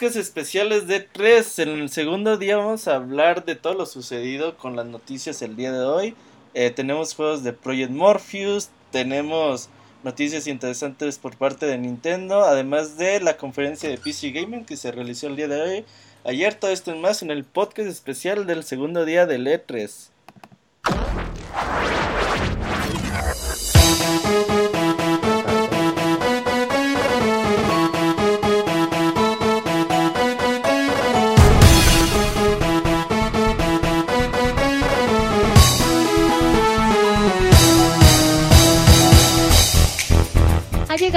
podcast especiales de 3. En el segundo día vamos a hablar de todo lo sucedido con las noticias el día de hoy. Eh, tenemos juegos de Project Morpheus, tenemos noticias interesantes por parte de Nintendo, además de la conferencia de PC Gaming que se realizó el día de hoy. Ayer todo esto y más en el podcast especial del segundo día del E3.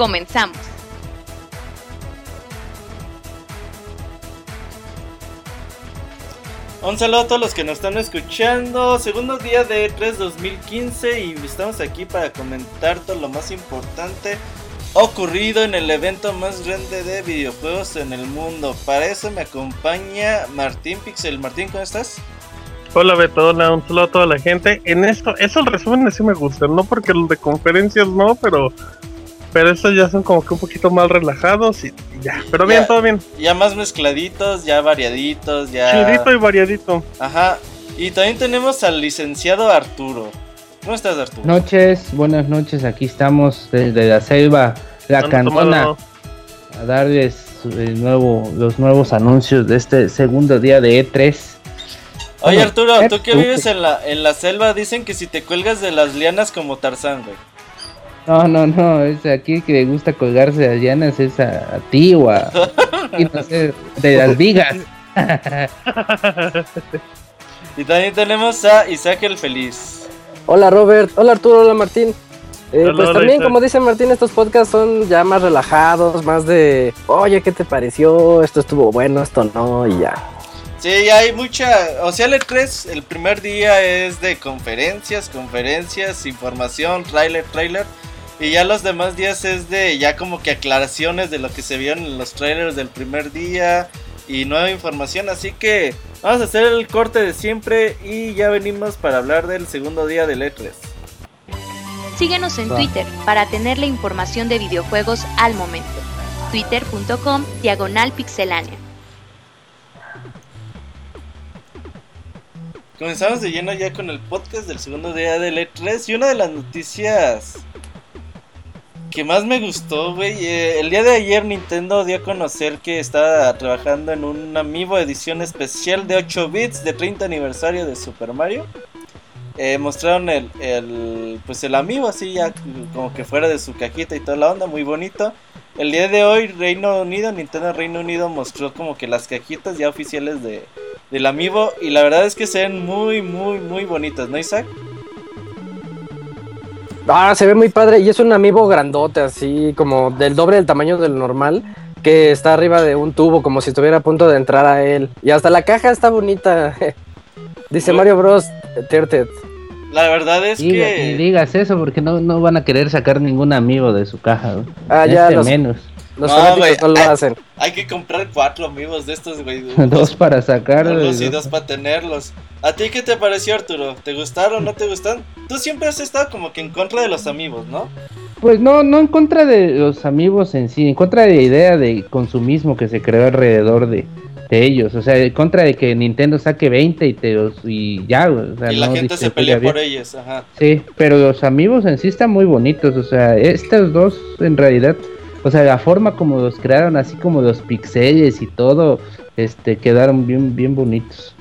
Comenzamos. Un saludo a todos los que nos están escuchando. Segundo día de E3 2015 y estamos aquí para comentar todo lo más importante ocurrido en el evento más grande de videojuegos en el mundo. Para eso me acompaña Martín Pixel. Martín, ¿cómo estás? Hola Beto, hola, un saludo a toda la gente. En esto, esos resúmenes sí me gustan, no porque los de conferencias no, pero pero estos ya son como que un poquito más relajados y ya. Pero bien, Ya. todo bien. Ya más mezcladitos, ya variaditos, ya. Chidito y variadito. Ajá. Y también tenemos al licenciado Arturo. ¿Cómo estás, Arturo? Noches, buenas noches, aquí estamos desde la selva, la cantona, tomado. a darles el nuevo, los nuevos anuncios de este segundo día de E E3. Oye, Arturo, eh, tú que vives en la, en la selva, dicen que si te cuelgas de las lianas como Tarzán, güey. No, no, no, es aquí que le gusta colgarse de las llanas, es a, a ti o a, y no sé, de las vigas. Y también tenemos a Isaac el Feliz. Hola Robert, hola Arturo, hola Martín. Eh, Hola, pues hola, también, Isaac. como dice Martín, estos podcasts son ya más relajados, más de, oye, ¿qué te pareció? Esto estuvo bueno, esto no, y ya. Sí, ya hay mucha. O sea, el E3, el primer día es de conferencias, conferencias, información, trailer, trailer. Y ya los demás días es de ya como que aclaraciones de lo que se vieron en los trailers del primer día y nueva información. Así que vamos a hacer el corte de siempre y ya venimos para hablar del segundo día del E E3. Síguenos en. Twitter para tener la información de videojuegos al momento. Twitter.com Diagonal Pixelánea. Comenzamos de lleno ya con el podcast del segundo día del E3 y una de las noticias que más me gustó, güey. eh, el día de ayer Nintendo dio a conocer que estaba trabajando en un Amiibo edición especial de 8 bits de 30 aniversario de Super Mario. Eh, mostraron el, el, pues el Amiibo así ya como que fuera de su cajita y toda la onda, muy bonito. El día de hoy Reino Unido, Nintendo Reino Unido mostró como que las cajitas ya oficiales de, del Amiibo y la verdad es que se ven muy, muy, muy bonitas, ¿no, Isaac? Ah, se ve muy padre y es un amiibo grandote, así como del doble del tamaño del normal, que está arriba de un tubo, como si estuviera a punto de entrar a él. Y hasta la caja está bonita. Dice. Mario Bros. Tirted. La verdad es Diga- Ni que... digas eso porque no, no van a querer sacar ningún amigo de su caja. ¿no? Ah, ya, Este los, menos. Los No, fanáticos güey, no lo hacen. Hay que comprar cuatro amigos de estos, güey. Dos para sacar. Unos y dos- para tenerlos. ¿A ti qué te pareció, Arturo? ¿Te gustaron no te gustan? Tú siempre has estado como que en contra de los amigos, ¿no? Pues no, no en contra de los amigos en sí, en contra de la idea de consumismo que se creó alrededor de, de ellos. O sea, en contra de que Nintendo saque 20 y, te los, y ya, o sea, y la no gente se pelea por ellos, ajá. Sí, pero los amigos en sí están muy bonitos. O sea, estos dos en realidad, o sea, la forma como los crearon, así como los pixeles y todo, este, quedaron bien, bien bonitos.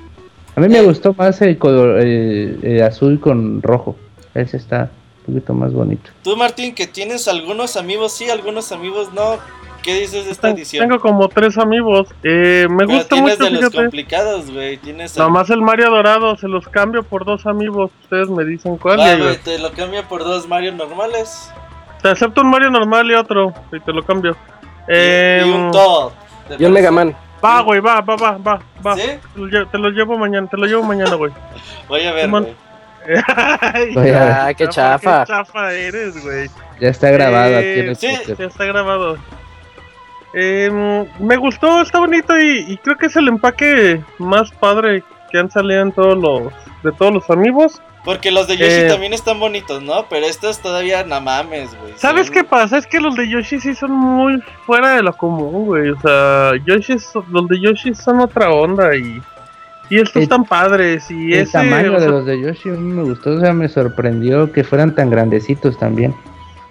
A mí me gustó más el color, el, el azul con rojo. Ese está un poquito más bonito. Tú, Martín, que tienes algunos amigos sí, algunos amigos no. ¿Qué dices de esta edición? Tengo como tres amigos. Eh, me Pero gusta tienes mucho, de los fíjate. complicados, güey. Tienes al- Nomás el Mario Dorado, se los cambio por dos amigos. Ustedes me dicen cuál. Va, y- güey, te lo cambio por dos Mario normales. Te acepto un Mario normal y otro. Y te lo cambio. Y- Eh, y un Todd. ¿Te Y un Mega? Man. Va, güey, va, va, va, va, va. ¿Sí? Te lo lle- Te lo llevo mañana, te lo llevo mañana, güey. Voy a ver, güey. Ay, Oye. Ah, qué chafa. Qué chafa eres, güey. Ya está grabado Eh, aquí en el sí. Ya está grabado. Eh, me gustó, está bonito y, y creo que es el empaque más padre que han salido en todos los de todos los amigos. Porque los de Yoshi Eh. también están bonitos, ¿no? Pero estos todavía no mames, güey. ¿Sabes qué pasa? Es que los de Yoshi sí son muy fuera de lo común, güey. O sea, Yoshi, los de Yoshi son otra onda y y estos El- están padres y El ese tamaño o de sea, los de Yoshi a mí me gustó, o sea, me sorprendió que fueran tan grandecitos también.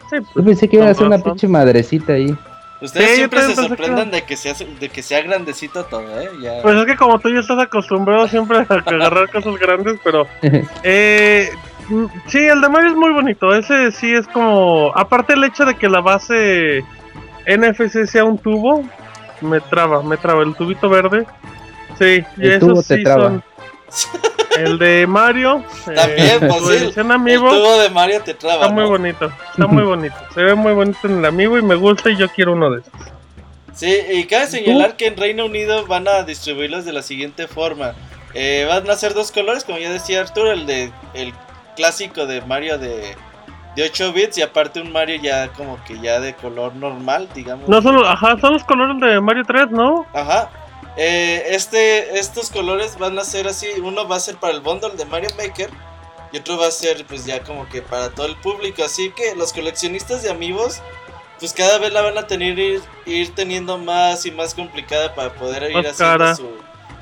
sí, Yo pues, pensé que iban a ser una pinche madrecita ahí. Ustedes Sí, siempre se que sorprendan de que, sea, de que sea grandecito todo, ¿eh? Ya. Pues es que como tú ya estás acostumbrado siempre a agarrar cosas grandes, pero eh, mm, sí, el de Mario es muy bonito. Ese sí es como, aparte el hecho de que la base NFC sea un tubo, me traba, me traba el tubito verde. Sí, y El esos tubo te sí traba. son. El de Mario, eh, También, pues, su sí, el amiibo, tubo de Mario te traba, está muy bonito, está muy bonito. Se ve muy bonito en el amiibo y me gusta y yo quiero uno de esos. Sí, y cabe señalar que en Reino Unido van a distribuirlos de la siguiente forma. Eh, van a ser dos colores, como ya decía Arturo, el de el clásico de Mario de, de 8 bits y aparte un Mario ya como que ya de color normal, digamos. No son, ajá, son los colores de Mario 3, ¿no? Ajá. Eh, este, estos colores van a ser así. Uno va a ser para el bundle de Mario Maker. Y otro va a ser pues ya como que para todo el público. Así que los coleccionistas de amigos. Pues cada vez la van a tener ir, ir teniendo más y más complicada para poder ir haciendo cara. su,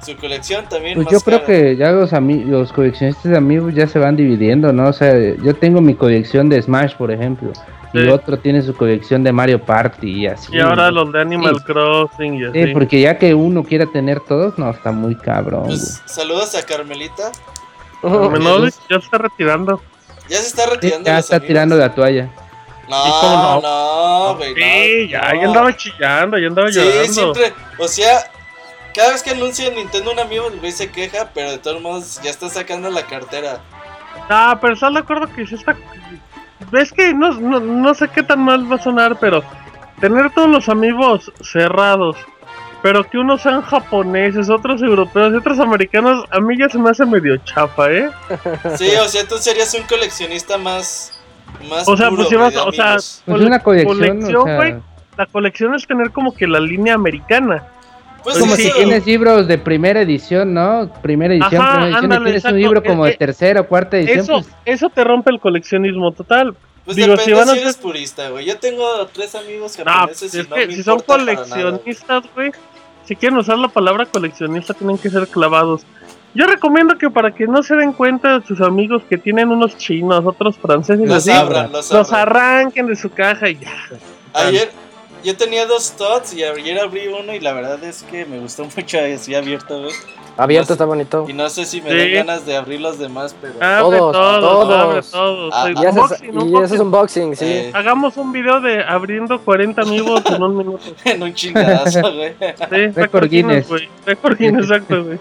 su colección también. Pues más yo creo cara. que ya los, ami- los coleccionistas de amigos ya se van dividiendo, ¿no? O sea, yo tengo mi colección de Smash, por ejemplo, y Sí. otro tiene su colección de Mario Party y así. Y ahora ¿no? los de Animal Sí. Crossing y así. Sí, porque ya que uno quiera tener todos, no, está muy cabrón. Pues saludos a Carmelita. Menor ya se está retirando. Ya se está. Sí, retirando. ya está amigos. tirando la toalla. No, ¿Y cómo no? no, güey. Sí, no, ya, no. ya andaba chillando, ya andaba Sí, llorando. siempre. O sea, cada vez que anuncia Nintendo un amigo, el güey se queja, pero de todos modos ya está sacando la cartera. Ah, pero estás de acuerdo que sí está. Ves que no, no, no sé qué tan mal va a sonar, pero tener todos los amigos cerrados, pero que unos sean japoneses, otros europeos y otros americanos, a mí ya se me hace medio chafa, ¿eh? Sí, o sea, tú serías un coleccionista más. Más O sea, puro, pues si vas, de o sea. Pues cole- una colección, colección, o sea. La colección es tener como que la línea americana. Pues como sí, si tienes libros de primera edición, ¿no? Primera edición, Ajá, primera edición, ándale, y tienes exacto. un libro como Eh, de tercera o cuarta edición, Eso, pues eso te rompe el coleccionismo total. Pues digo, depende si si, van a eres ser- purista, güey. Yo tengo tres amigos No, japoneses es y no que me si son coleccionistas, güey, si quieren usar la palabra coleccionista, tienen que ser clavados. Yo recomiendo que para que no se den cuenta sus amigos que tienen unos chinos, otros franceses, Los así, abran, los los abran. arranquen de su caja y ya. Ayer yo tenía dos tots y ayer abrí uno y la verdad es que me gustó mucho así abierto, güey. Abierto No está bonito. Y no sé si me Sí. dan ganas de abrir los demás, pero... Abre Todos, todos, todos. abre todos. Ah, y Y ese, es, unboxing, y unboxing. es sí. Eh, Hagamos un video de abriendo 40 amigos en un minuto. en un chingadazo, güey. Sí, Récord Guinness. güey. Récord Guinness, exacto, güey.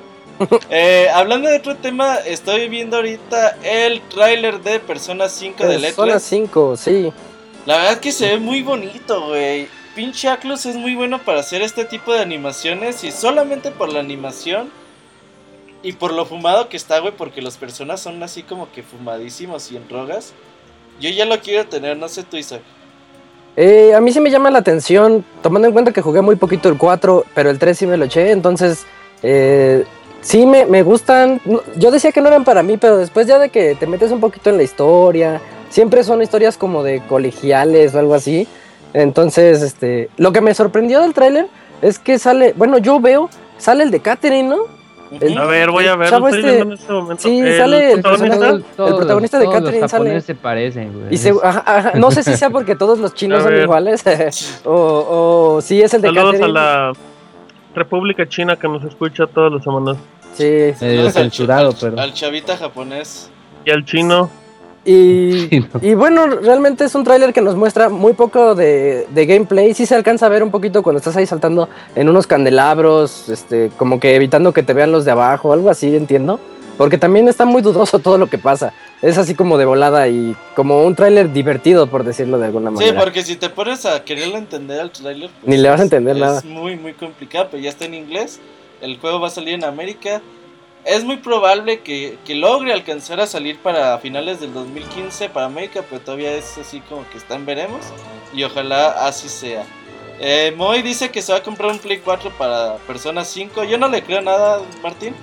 Eh, hablando de otro tema, estoy viendo ahorita el tráiler de Persona 5 de Persona Letras. 5, sí. La verdad que se ve muy bonito, güey. Pinche Atlus es muy bueno para hacer este tipo de animaciones y solamente por la animación y por lo fumado que está, güey, porque los personas son así como que fumadísimos y en drogas. Yo ya lo quiero tener, no sé tú, Isaac. Eh, a mí sí me llama la atención, tomando en cuenta que jugué muy poquito el 4, pero el 3 sí me lo eché, entonces eh, sí me, me gustan. Yo decía que no eran para mí, pero después ya de que te metes un poquito en la historia, siempre son historias como de colegiales o algo así. Entonces, este, lo que me sorprendió del tráiler es que sale, bueno, yo veo, sale el de Catherine, ¿no? El- A ver, voy a ver, Chavo lo estoy este- viendo en este momento. sí, sale el protagonista. personaje- el protagonista de Catherine los sale- se parecen, güey. Y se- ajá, ajá, no sé si sea porque todos los chinos son iguales o, o sí es el de Saludos a la República China que nos escucha todas las semanas. Sí, Medio censurado, pero. Al chavita japonés. Y al chino. Y, Sí, no. y bueno, realmente es un tráiler que nos muestra muy poco de, de gameplay. Sí se alcanza a ver un poquito cuando estás ahí saltando en unos candelabros, este, como que evitando que te vean los de abajo, algo así, entiendo. Porque también está muy dudoso todo lo que pasa. es así como de volada y como un tráiler divertido, por decirlo de alguna Sí, manera. porque si te pones a quererle entender al trailer, pues Ni le vas a es- entender es nada. muy, muy complicado, pero ya está en inglés. El juego va a salir en América. Es muy probable que, que logre alcanzar a salir para finales del 2015 para América, pero todavía es así como que está en veremos. Y ojalá así sea. Eh, Moy dice que se va a comprar un Play 4 para Persona 5. Yo no le creo nada, Martín.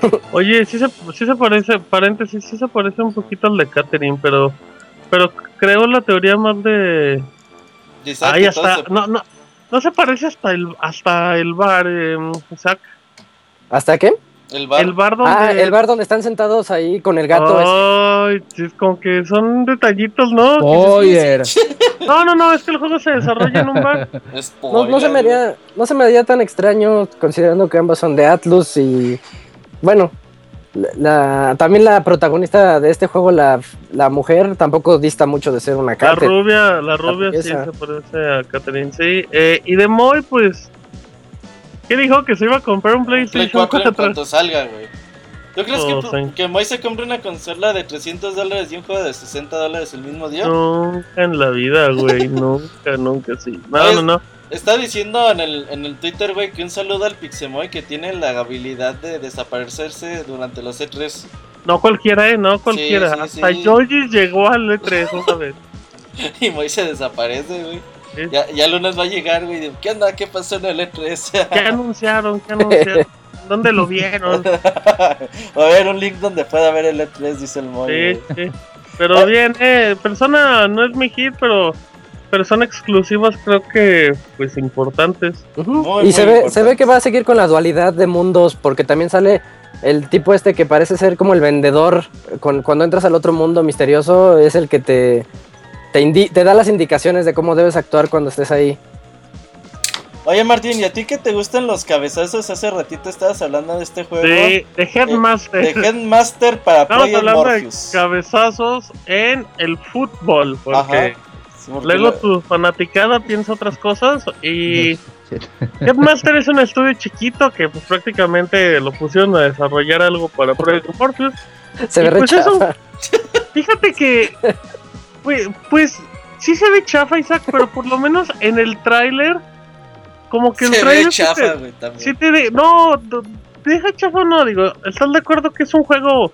Oye, sí se, sí se parece, paréntesis, sí se parece un poquito al de Catherine, pero pero creo la teoría más de... Ahí hasta... No, no, no se parece hasta el, hasta el bar, eh, Isaac. ¿Hasta qué? El bar. El bar donde... Ah, el bar donde están sentados ahí con el gato. ese. Ay, sí, es como que son detallitos, ¿no? No, no, no, es que el juego se desarrolla en un bar. No, no se me haría, no se me haría tan extraño considerando que ambas son de Atlus y bueno, la, la- también la protagonista de este juego, la, la mujer, tampoco dista mucho de ser una La Kate. rubia, la rubia sí esa. se parece a Catherine, sí. Eh, y de Moy, pues... ¿Qué dijo? Que se iba a comprar un Play PlayStation 4 en 4. cuanto salga, güey. ¿Tú crees Oh, que, sí. que Moy se compre una consola de 300 dólares y un juego de 60 dólares el mismo día? Nunca en la vida, güey. nunca, nunca, sí. No, Pues- no, no. Está diciendo en el, en el Twitter, güey, que un saludo al Pixemoy que tiene la habilidad de desaparecerse durante los E E3. No cualquiera, eh, no cualquiera. sí, Hasta sí. Yoji llegó al E3 una vez. Y Moy se desaparece, güey. Ya, ya el lunes va a llegar, güey. ¿Qué onda? ¿Qué pasó en el E E3? ¿Qué anunciaron? ¿Qué anunciaron? ¿Dónde lo vieron? Va a haber un link donde pueda ver el E3, dice el Moy. Sí, sí. Pero bien, eh, persona no es mi hit, pero persona exclusivas creo que pues importantes. Muy, y se ve, se ve que va a seguir con la dualidad de mundos, porque también sale el tipo este que parece ser como el vendedor. Con- cuando entras al otro mundo misterioso, es el que te, te, indi- te da las indicaciones de cómo debes actuar cuando estés ahí. Oye, Martín, ¿y a ti que te gustan los cabezazos? Hace ratito estabas hablando de este juego. De, de Headmaster. De Headmaster para Estamos Project hablando de cabezazos en el fútbol, porque. Sí, porque luego la- tu fanaticada piensa otras cosas y Headmaster es un estudio chiquito que pues prácticamente lo pusieron a desarrollar algo para Project Morpheus. Se Y ve pues rechaza. Fíjate que pues, pues sí se ve chafa Isaac, pero por lo menos en el tráiler como que el Se ve tráiler sí chafa, te- güey, también. sí te de- no, deja chafa o no, digo, ¿estás de acuerdo que es un juego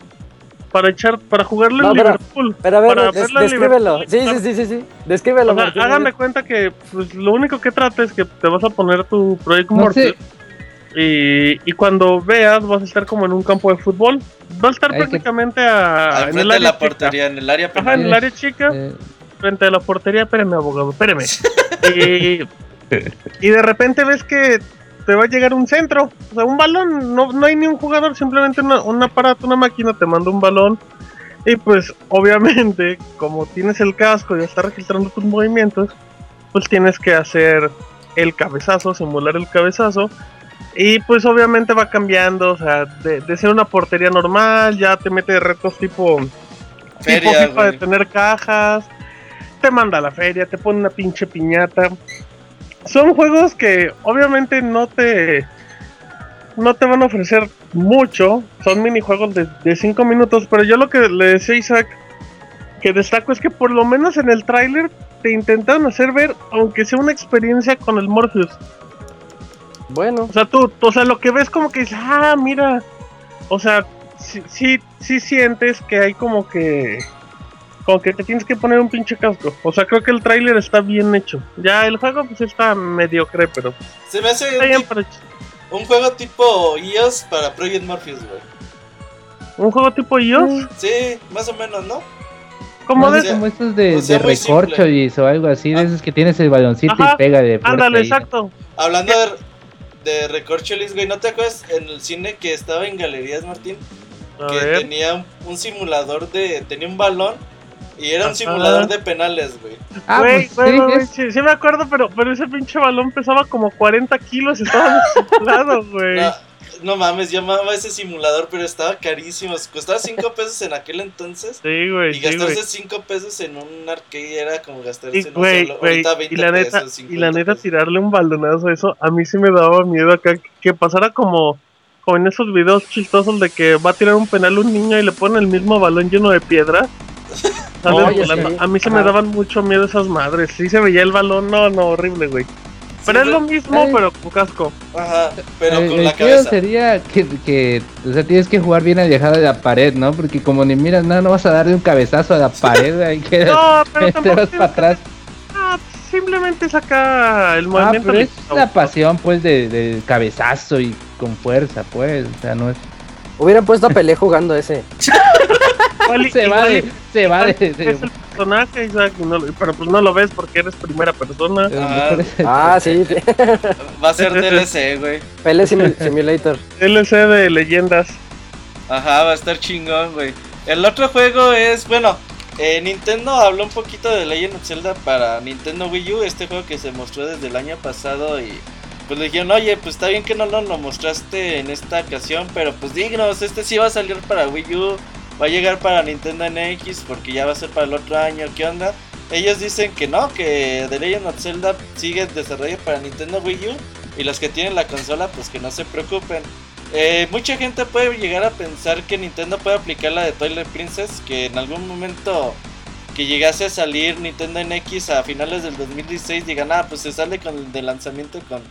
para echar para jugarlo No, en pero- Liverpool? Pero a ver, para des- descríbelo. Sí, sí, sí, sí, sí. Descríbelo. O sea, de cuenta que pues, lo único que trata es que te vas a poner tu Project No Morpheus sé. Y, y cuando veas vas a estar como en un campo de fútbol. Va a estar que- prácticamente a, Al en el frente de área la chica. portería, en el área Ajá, en el área chica, Eh, frente a la portería. Espérame, abogado, espérame. y, y de repente ves que te va a llegar un centro, o sea, un balón. No, no hay ni un jugador, simplemente una- un aparato, una máquina te manda un balón. Y pues, obviamente, como tienes el casco y está registrando tus movimientos, pues tienes que hacer el cabezazo, simular el cabezazo. Y pues obviamente va cambiando, o sea, de, de ser una portería normal, ya te mete retos tipo, tipo Feria, FIFA de tener cajas, te manda a la feria, te pone una pinche piñata. Son juegos que obviamente no te no te van a ofrecer mucho, son minijuegos de 5 minutos, pero yo lo que le decía a Isaac que destaco es que por lo menos en el tráiler te intentaron hacer ver, aunque sea una experiencia con el Morpheus. Bueno, O sea, tú, o sea, lo que ves como que dices, ah, mira. O sea, sí, sí, sí sientes que hay como que. Como que te tienes que poner un pinche casco. O sea, creo que el tráiler está bien hecho. Ya el juego pues está mediocre, pero Se me hace está un, bien para- un juego tipo iOS para Project Morpheus, güey. Un juego tipo iOS. Sí, más o menos, ¿no? Como o de... sea, como estos de, o sea, de muy recorcholis o algo así, de Ah. esos que tienes el baloncito Ajá, y pega de Ándale, ahí. exacto. Hablando de, de recorcholis, güey, ¿no te acuerdas en el cine que estaba en galerías, Martín? A que ver. tenía un, simulador de. tenía un balón y era un simulador de penales, güey. Ah, Güey, pues güey, sí, güey, sí, sí me acuerdo, pero, pero ese pinche balón pesaba como 40 kilos y estaba desinflado, güey. No, no mames, yo amaba ese simulador, pero estaba carísimo. Costaba 5 pesos en aquel entonces. Sí, güey, Y sí, gastarse 5 pesos en un arcade era como gastarse, Y, no güey, sé, güey, ahorita 20 y la neta, pesos, y 50 la neta pesos. tirarle un baldonazo a eso, a mí sí me daba miedo acá que pasara como, como en esos videos chistosos de que va a tirar un penal un niño y le pone el mismo balón lleno de piedra. Sí. A mí se me daban mucho miedo esas madres. Sí se veía el balón, no, no, horrible, güey. Pero es lo mismo, pero con casco. Ajá, pero el, con la cabeza. sería que, que, o sea, tienes que jugar bien alejado de la pared, ¿no? Porque como ni miras nada, no vas a darle un cabezazo a la pared, ahí quedas, No, pero te tampoco vas tienes para atrás. Ah, simplemente saca el Ah, movimiento. pero es la pasión, pues, de, del cabezazo y con fuerza, pues, o sea, no es... Hubieran puesto a Pelé jugando ese. Se va de, se va de... Es el personaje, Isaac, y no lo- pero pues no lo ves porque eres primera persona. Ah. Ah, sí. Va a ser DLC, güey. Pelé Simu- Simulator. DLC de leyendas. Ajá, va a estar chingón, güey. El otro juego es, bueno, eh, Nintendo habló un poquito de Legend of Zelda para Nintendo Wii U, este juego que se mostró desde el año pasado y pues le dijeron, oye, pues está bien que no nos lo mostraste en esta ocasión, pero pues dignos, este sí va a salir para Wii U, va a llegar para Nintendo NX porque ya va a ser para el otro año, ¿qué onda? Ellos dicen que no, que The Legend of Zelda sigue en desarrollo para Nintendo Wii U y los que tienen la consola pues que no se preocupen. Eh, mucha gente puede llegar a pensar que Nintendo puede aplicar la de Twilight Princess, que en algún momento que llegase a salir Nintendo NX a finales del 2016 digan, ah, pues se sale con el de lanzamiento con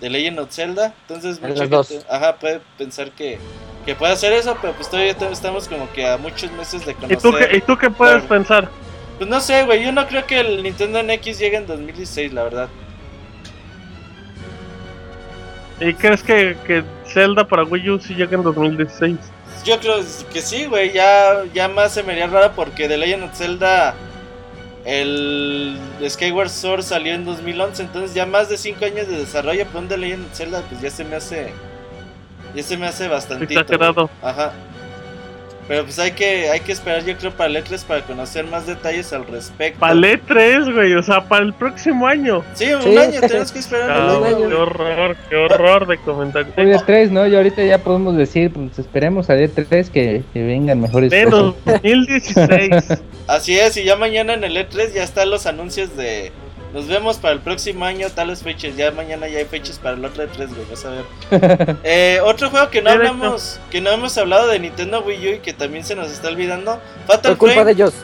The Legend of Zelda. Entonces En mucha gente dos. ajá, puede pensar que, que puede hacer eso, pero pues todavía estamos como que a muchos meses de ¿Y conocer. tú, qué, ¿Y tú qué puedes Claro. pensar? Pues no sé, güey, yo no creo que el Nintendo NX llegue en 2016, la verdad. ¿Y crees que, que Zelda para Wii U sí llega en 2016? Yo creo que sí, güey. Ya, ya más se me haría raro porque The Legend of Zelda, el Skyward Sword salió en 2011. Entonces, ya más de 5 años de desarrollo. Pero un The Legend of Zelda, pues ya se me hace. Ya se me hace bastante. Exagerado. Ajá. Pero pues hay que, hay que esperar, yo creo, para el E3 para conocer más detalles al respecto. Para el 3, güey, o sea, para el próximo año. Sí, un Sí. año, tenemos que esperar un Ah, año, qué horror, qué horror de comentario. Hoy es 3, ¿no? Y ahorita ya podemos decir, pues esperemos a D3 que, que vengan mejores De cosas. 2016. Así es, y ya mañana en el E3 ya están los anuncios de. Nos vemos para el próximo año, tales fechas. Ya mañana ya hay fechas para el otro E3, güey. Vas a ver. Eh, otro juego que no de hablamos, que no hemos hablado de Nintendo Wii U y que también se nos está olvidando. Fatal Por culpa de Frame. ellos.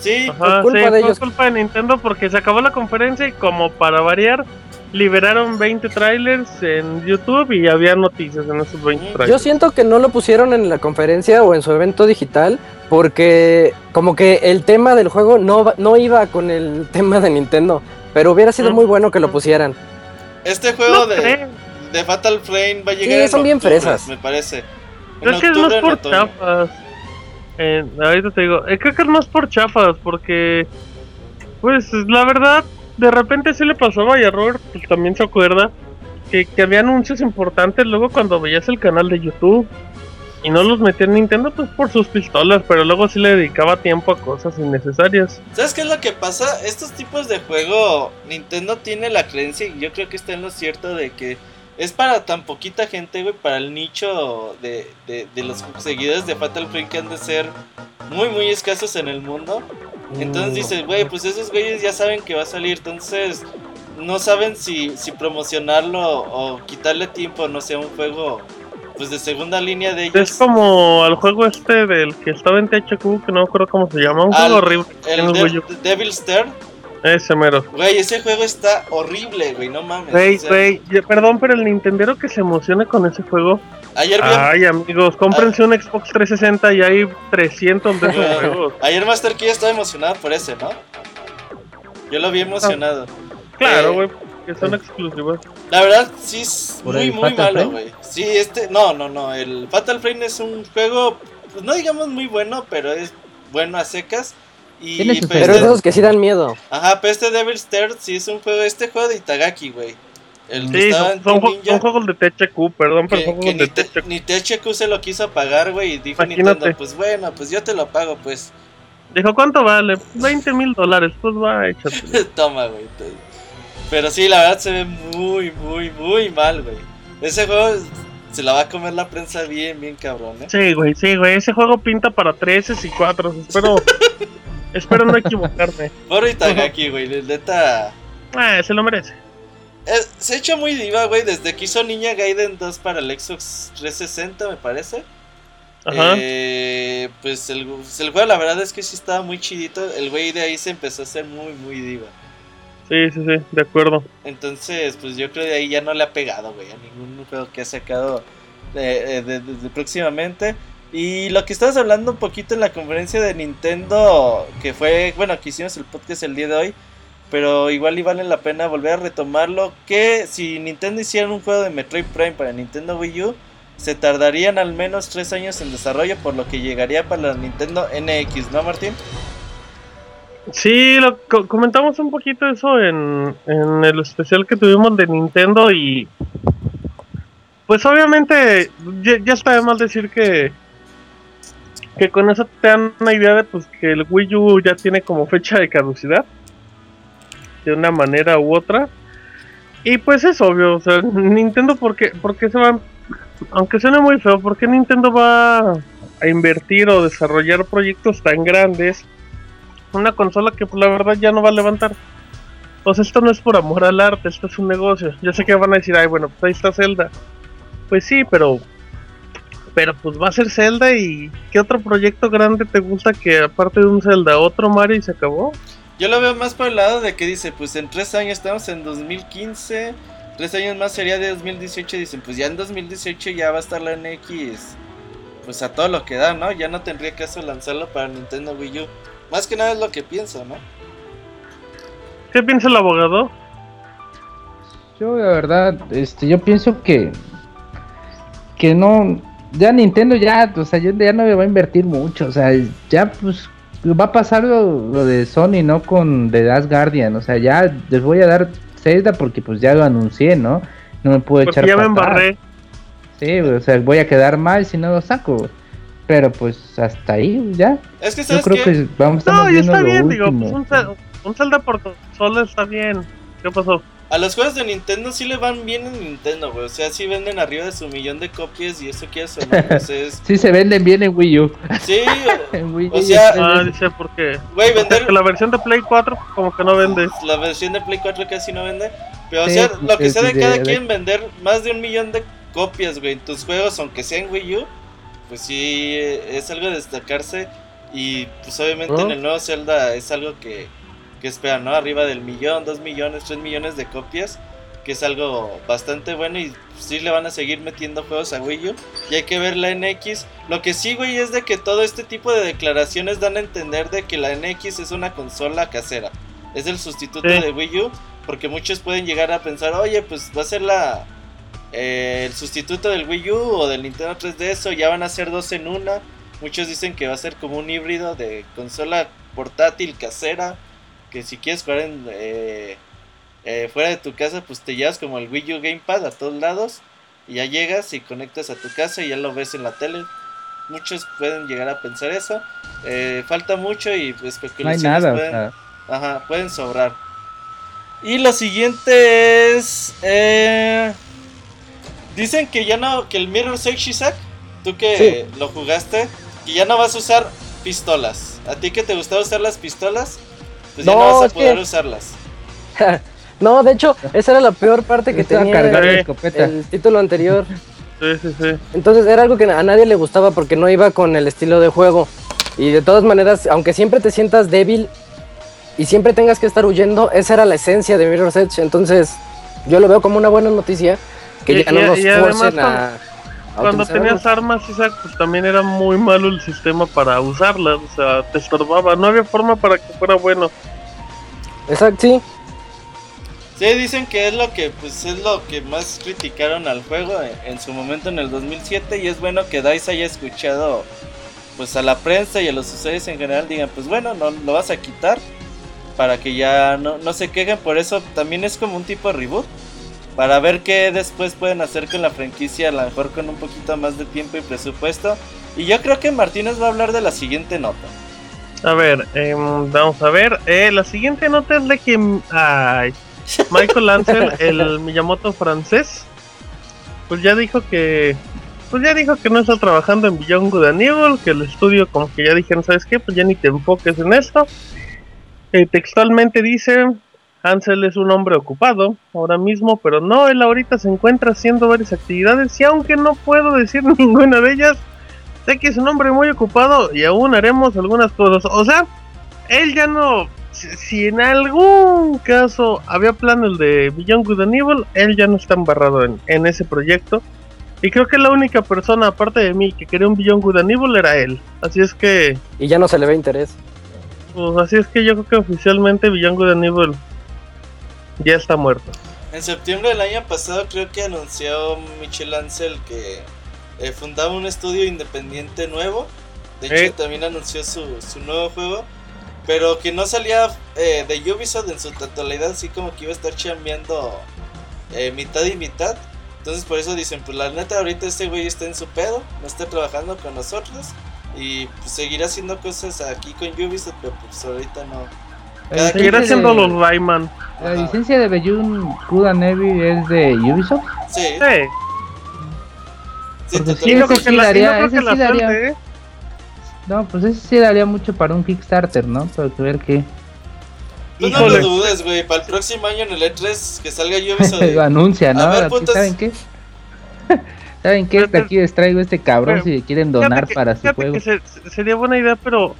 Sí, Ajá, culpa sí, de ellos. culpa de Nintendo porque se acabó la conferencia y como para variar, liberaron 20 trailers en YouTube y había noticias en esos 20 Yo trailers. Yo siento que no lo pusieron en la conferencia o en su evento digital porque como que el tema del juego no, va- no iba con el tema de Nintendo. Pero hubiera sido muy bueno que lo pusieran. este juego No de, Fatal Frame va a llegar Sí, en son bien octubre, fresas. Me parece. En Creo que es más por chafas. Eh, ahorita te digo, eh, creo que es más por chafas porque, pues la verdad, de repente sí le pasaba y a Robert pues, también se acuerda que, que había anuncios importantes luego cuando veías el canal de YouTube y no los metía en Nintendo pues por sus pistolas, pero luego sí le dedicaba tiempo a cosas innecesarias. ¿Sabes qué es lo que pasa? Estos tipos de juego, Nintendo tiene la creencia, y yo creo que está en lo cierto, de que es para tan poquita gente, güey, para el nicho de, de, de los seguidores de Fatal Frame que han de ser muy, muy escasos en el mundo. Entonces Mm. dices, güey, pues esos güeyes ya saben que va a salir, entonces no saben si, si promocionarlo o quitarle tiempo, no sé, a un juego pues de segunda línea de ellos. Es como al juego este del que estaba en THQ, que no me acuerdo cómo se llama, un Al- juego horrible. el de-. Devil's Third. Ese mero. Güey, ese juego está horrible, güey, no mames. Güey, o sea, güey, yo- perdón, pero el Nintendero que se emocione con ese juego. Ayer vi Ay, amigos, cómprense un Xbox 360 y hay 300 de esos juegos. Ayer Master Key estaba emocionado por ese, ¿no? Yo lo vi emocionado. Claro, Eh, güey, que son exclusivos. La verdad, sí es ¿Por muy, muy Fatal malo, güey. Sí, este, no, no, no. El Fatal Frame es un juego, pues no digamos muy bueno, pero es bueno a secas. Y Tiene sus pues, Pero es este- de esos que sí dan miedo. Ajá, pero este Devil's Third sí es un juego, este juego de Itagaki, güey. El Sí, son, son son juegos de THQ, perdón, pero que, son juegos ni, de THQ. ni THQ se lo quiso pagar, güey, y dijo Imagínate. Nintendo, pues bueno, pues yo te lo pago, pues. Dijo, ¿cuánto vale? 20 mil dólares, pues va, échate. Toma, güey. Pero sí, la verdad se ve muy, muy, muy mal, güey. Ese juego se la va a comer la prensa bien, bien cabrón, ¿eh? Sí, güey, sí, güey, ese juego pinta para 13 y 4. Espero, espero no equivocarme. Pobre Itagaki, güey, neta. Ah, se lo merece. Eh, se ha hecho muy diva, güey, desde que hizo Niña Gaiden 2 para el Xbox 360, me parece. Ajá. Eh, pues el, pues el juego, la verdad es que sí estaba muy chidito. El güey de ahí se empezó a hacer muy, muy diva. Sí, sí, sí, de acuerdo. Entonces, pues yo creo que ahí ya no le ha pegado, güey, a ningún juego que ha sacado de, de- de- de próximamente. Y lo que estabas hablando un poquito en la conferencia de Nintendo, que fue, bueno, que hicimos el podcast el día de hoy, pero igual y vale la pena volver a retomarlo, que si Nintendo hiciera un juego de Metroid Prime para Nintendo Wii U, se tardarían al menos tres años en desarrollo, por lo que llegaría para la Nintendo NX, ¿no, Martín? Sí, lo co- comentamos un poquito eso en, en el especial que tuvimos de Nintendo y pues obviamente ya, está de mal decir que que con eso te dan una idea de pues que el Wii U ya tiene como fecha de caducidad de una manera u otra. Y pues es obvio, o sea, Nintendo porque porque se va aunque suene muy feo, ¿por qué Nintendo va a invertir o desarrollar proyectos tan grandes una consola que pues, la verdad ya no va a levantar. Sea, esto no es por amor al arte, esto es un negocio. Yo sé que van a decir, ay, bueno, pues ahí está Zelda. Pues sí, pero. Pero pues va a ser Zelda y. ¿Qué otro proyecto grande te gusta que aparte de un Zelda? ¿Otro Mario y se acabó? Yo lo veo más por el lado de que dice, pues en tres años estamos en 2015, tres años más sería de 2018, dicen, pues ya en 2018 ya va a estar la NX, pues a todo lo que da, ¿no? Ya no tendría caso lanzarlo para Nintendo Wii U. Más que nada es lo que pienso, ¿no? ¿Qué piensa el abogado? Yo la verdad, este, yo pienso que que no, ya Nintendo ya, o sea, ya ya no me va a invertir mucho, o sea, ya pues va a pasar lo, lo de Sony, ¿no? Con The Last Guardian, o sea, ya les voy a dar Zelda porque pues ya lo anuncié, ¿no? No me puedo Porque echar ya me embarré. Sí, o sea, voy a quedar mal si no lo saco, güey. Pero pues hasta ahí, ya. Es que Yo sabes creo que que vamos estamos No, y viendo está lo bien, digo, último. pues un, Zel- un Zelda por consola está bien. ¿Qué pasó? a los juegos de Nintendo sí le van bien en Nintendo, güey. O sea, sí venden arriba de su millón de copias y eso quiere sonar, pues es... Sí se venden bien en Wii U. Sí, En Wii O U sea- ya Ah, dice porque. güey, vender... Que la versión de Play 4 como que no vende. La versión de Play 4 casi no vende. Pero, o sea, lo que sea de cada quien vender más de un millón de copias, güey, en tus juegos, aunque sea en Wii U, pues sí, es algo de destacarse. Y pues obviamente ¿No? en el nuevo Zelda es algo que, que esperan, ¿no? Arriba del millón, dos millones, tres millones de copias, que es algo bastante bueno y sí le van a seguir metiendo juegos a Wii U. Y hay que ver la NX. Lo que sí, güey, es de que todo este tipo de declaraciones dan a entender de que la NX es una consola casera. Es el sustituto Sí. de Wii U, porque muchos pueden llegar a pensar, oye, pues va a ser la eh, el sustituto del Wii U o del Nintendo 3DS o ya van a ser dos en una. Muchos dicen que va a ser como un híbrido de consola portátil casera, que si quieres jugar en, eh, eh, fuera de tu casa, pues te llevas como el Wii U Gamepad a todos lados y ya llegas y conectas a tu casa y ya lo ves en la tele. Muchos pueden llegar a pensar eso. Eh, falta mucho y no hay especulaciones nada, o pueden, sea. Ajá, pueden sobrar. Y lo siguiente es. eh, dicen que ya no. Que el Mirror's Edge, Isaac, tú que lo jugaste, que ya no vas a usar pistolas. ¿A ti que te gustaba usar las pistolas? Pues ya no, No, vas a es que- poder usarlas. No, de hecho, esa era la peor parte que tenía cargando el- escopeta. el título anterior. Sí, sí, sí. Entonces era algo que a nadie le gustaba porque no iba con el estilo de juego. Y de todas maneras, aunque siempre te sientas débil y siempre tengas que estar huyendo, esa era la esencia de Mirror's Edge. Entonces yo lo veo como una buena noticia que Y- ya no y- nos y además forcen a, a Cuando tenías armas, Isaac, pues también era muy malo el sistema para usarlas. O sea, te estorbaba. No había forma para que fuera bueno. Exacto, sí. Sí, dicen que es lo que pues es lo que más criticaron al juego en, en su momento en el 2007 y es bueno que DICE haya escuchado pues a la prensa y a los usuarios en general digan, pues bueno, no lo vas a quitar para que ya no, no se quejen, por eso también es como un tipo de reboot para ver qué después pueden hacer con la franquicia, a lo mejor con un poquito más de tiempo y presupuesto. Y yo creo que Martínez va a hablar de la siguiente nota. A ver, em, vamos a ver. Eh, la siguiente nota es de que ay, Michael Ansel, el Miyamoto francés, pues ya dijo que pues ya dijo que no está trabajando en Beyond Good and Evil, que el estudio como que ya dijeron, ¿sabes qué? Pues ya ni te enfoques en esto. Eh, textualmente dice, Hansel es un hombre ocupado ahora mismo, pero no, él ahorita se encuentra haciendo varias actividades y aunque no puedo decir ninguna de ellas, sé que es un hombre muy ocupado y aún haremos algunas cosas. O sea, él ya no... Si, si en algún caso había planes de Beyond Good and Evil, él ya no está embarrado en, en ese proyecto. Y creo que la única persona, aparte de mí, que quería un Beyond Good and Evil era él. Así es que... Y ya no se le ve interés. Pues así es que yo creo que oficialmente Beyond Good and Evil ya está muerto. En septiembre del año pasado creo que anunció Michel Ansel que eh, fundaba un estudio independiente nuevo. De hecho Eh. también anunció su, su nuevo juego. Pero que no salía eh, de Ubisoft en su totalidad, así como que iba a estar chambeando mitad y mitad. Entonces por eso dicen, pues la neta ahorita este güey está en su pedo, no está trabajando con nosotros. Y pues seguirá haciendo cosas aquí con Ubisoft, pero pues ahorita no. La Cada haciendo de- los Rayman. La licencia de Beyond Good and Evil es de Ubisoft. Sí, Sí. sí, porque no ese creo que sí la, y no daría- creo ese que la sí daría. suelte, ¿eh? No, pues ese sí daría mucho para un Kickstarter, ¿no? Para que ver qué. Pues no lo dudes, güey. Para el próximo año en el E3 que salga Ubisoft. lo anuncia, ¿no? A ver, putos. ¿Saben qué? ¿Saben qué? Hasta aquí les traigo este cabrón si quieren donar que- para su juego. se- sería buena idea, pero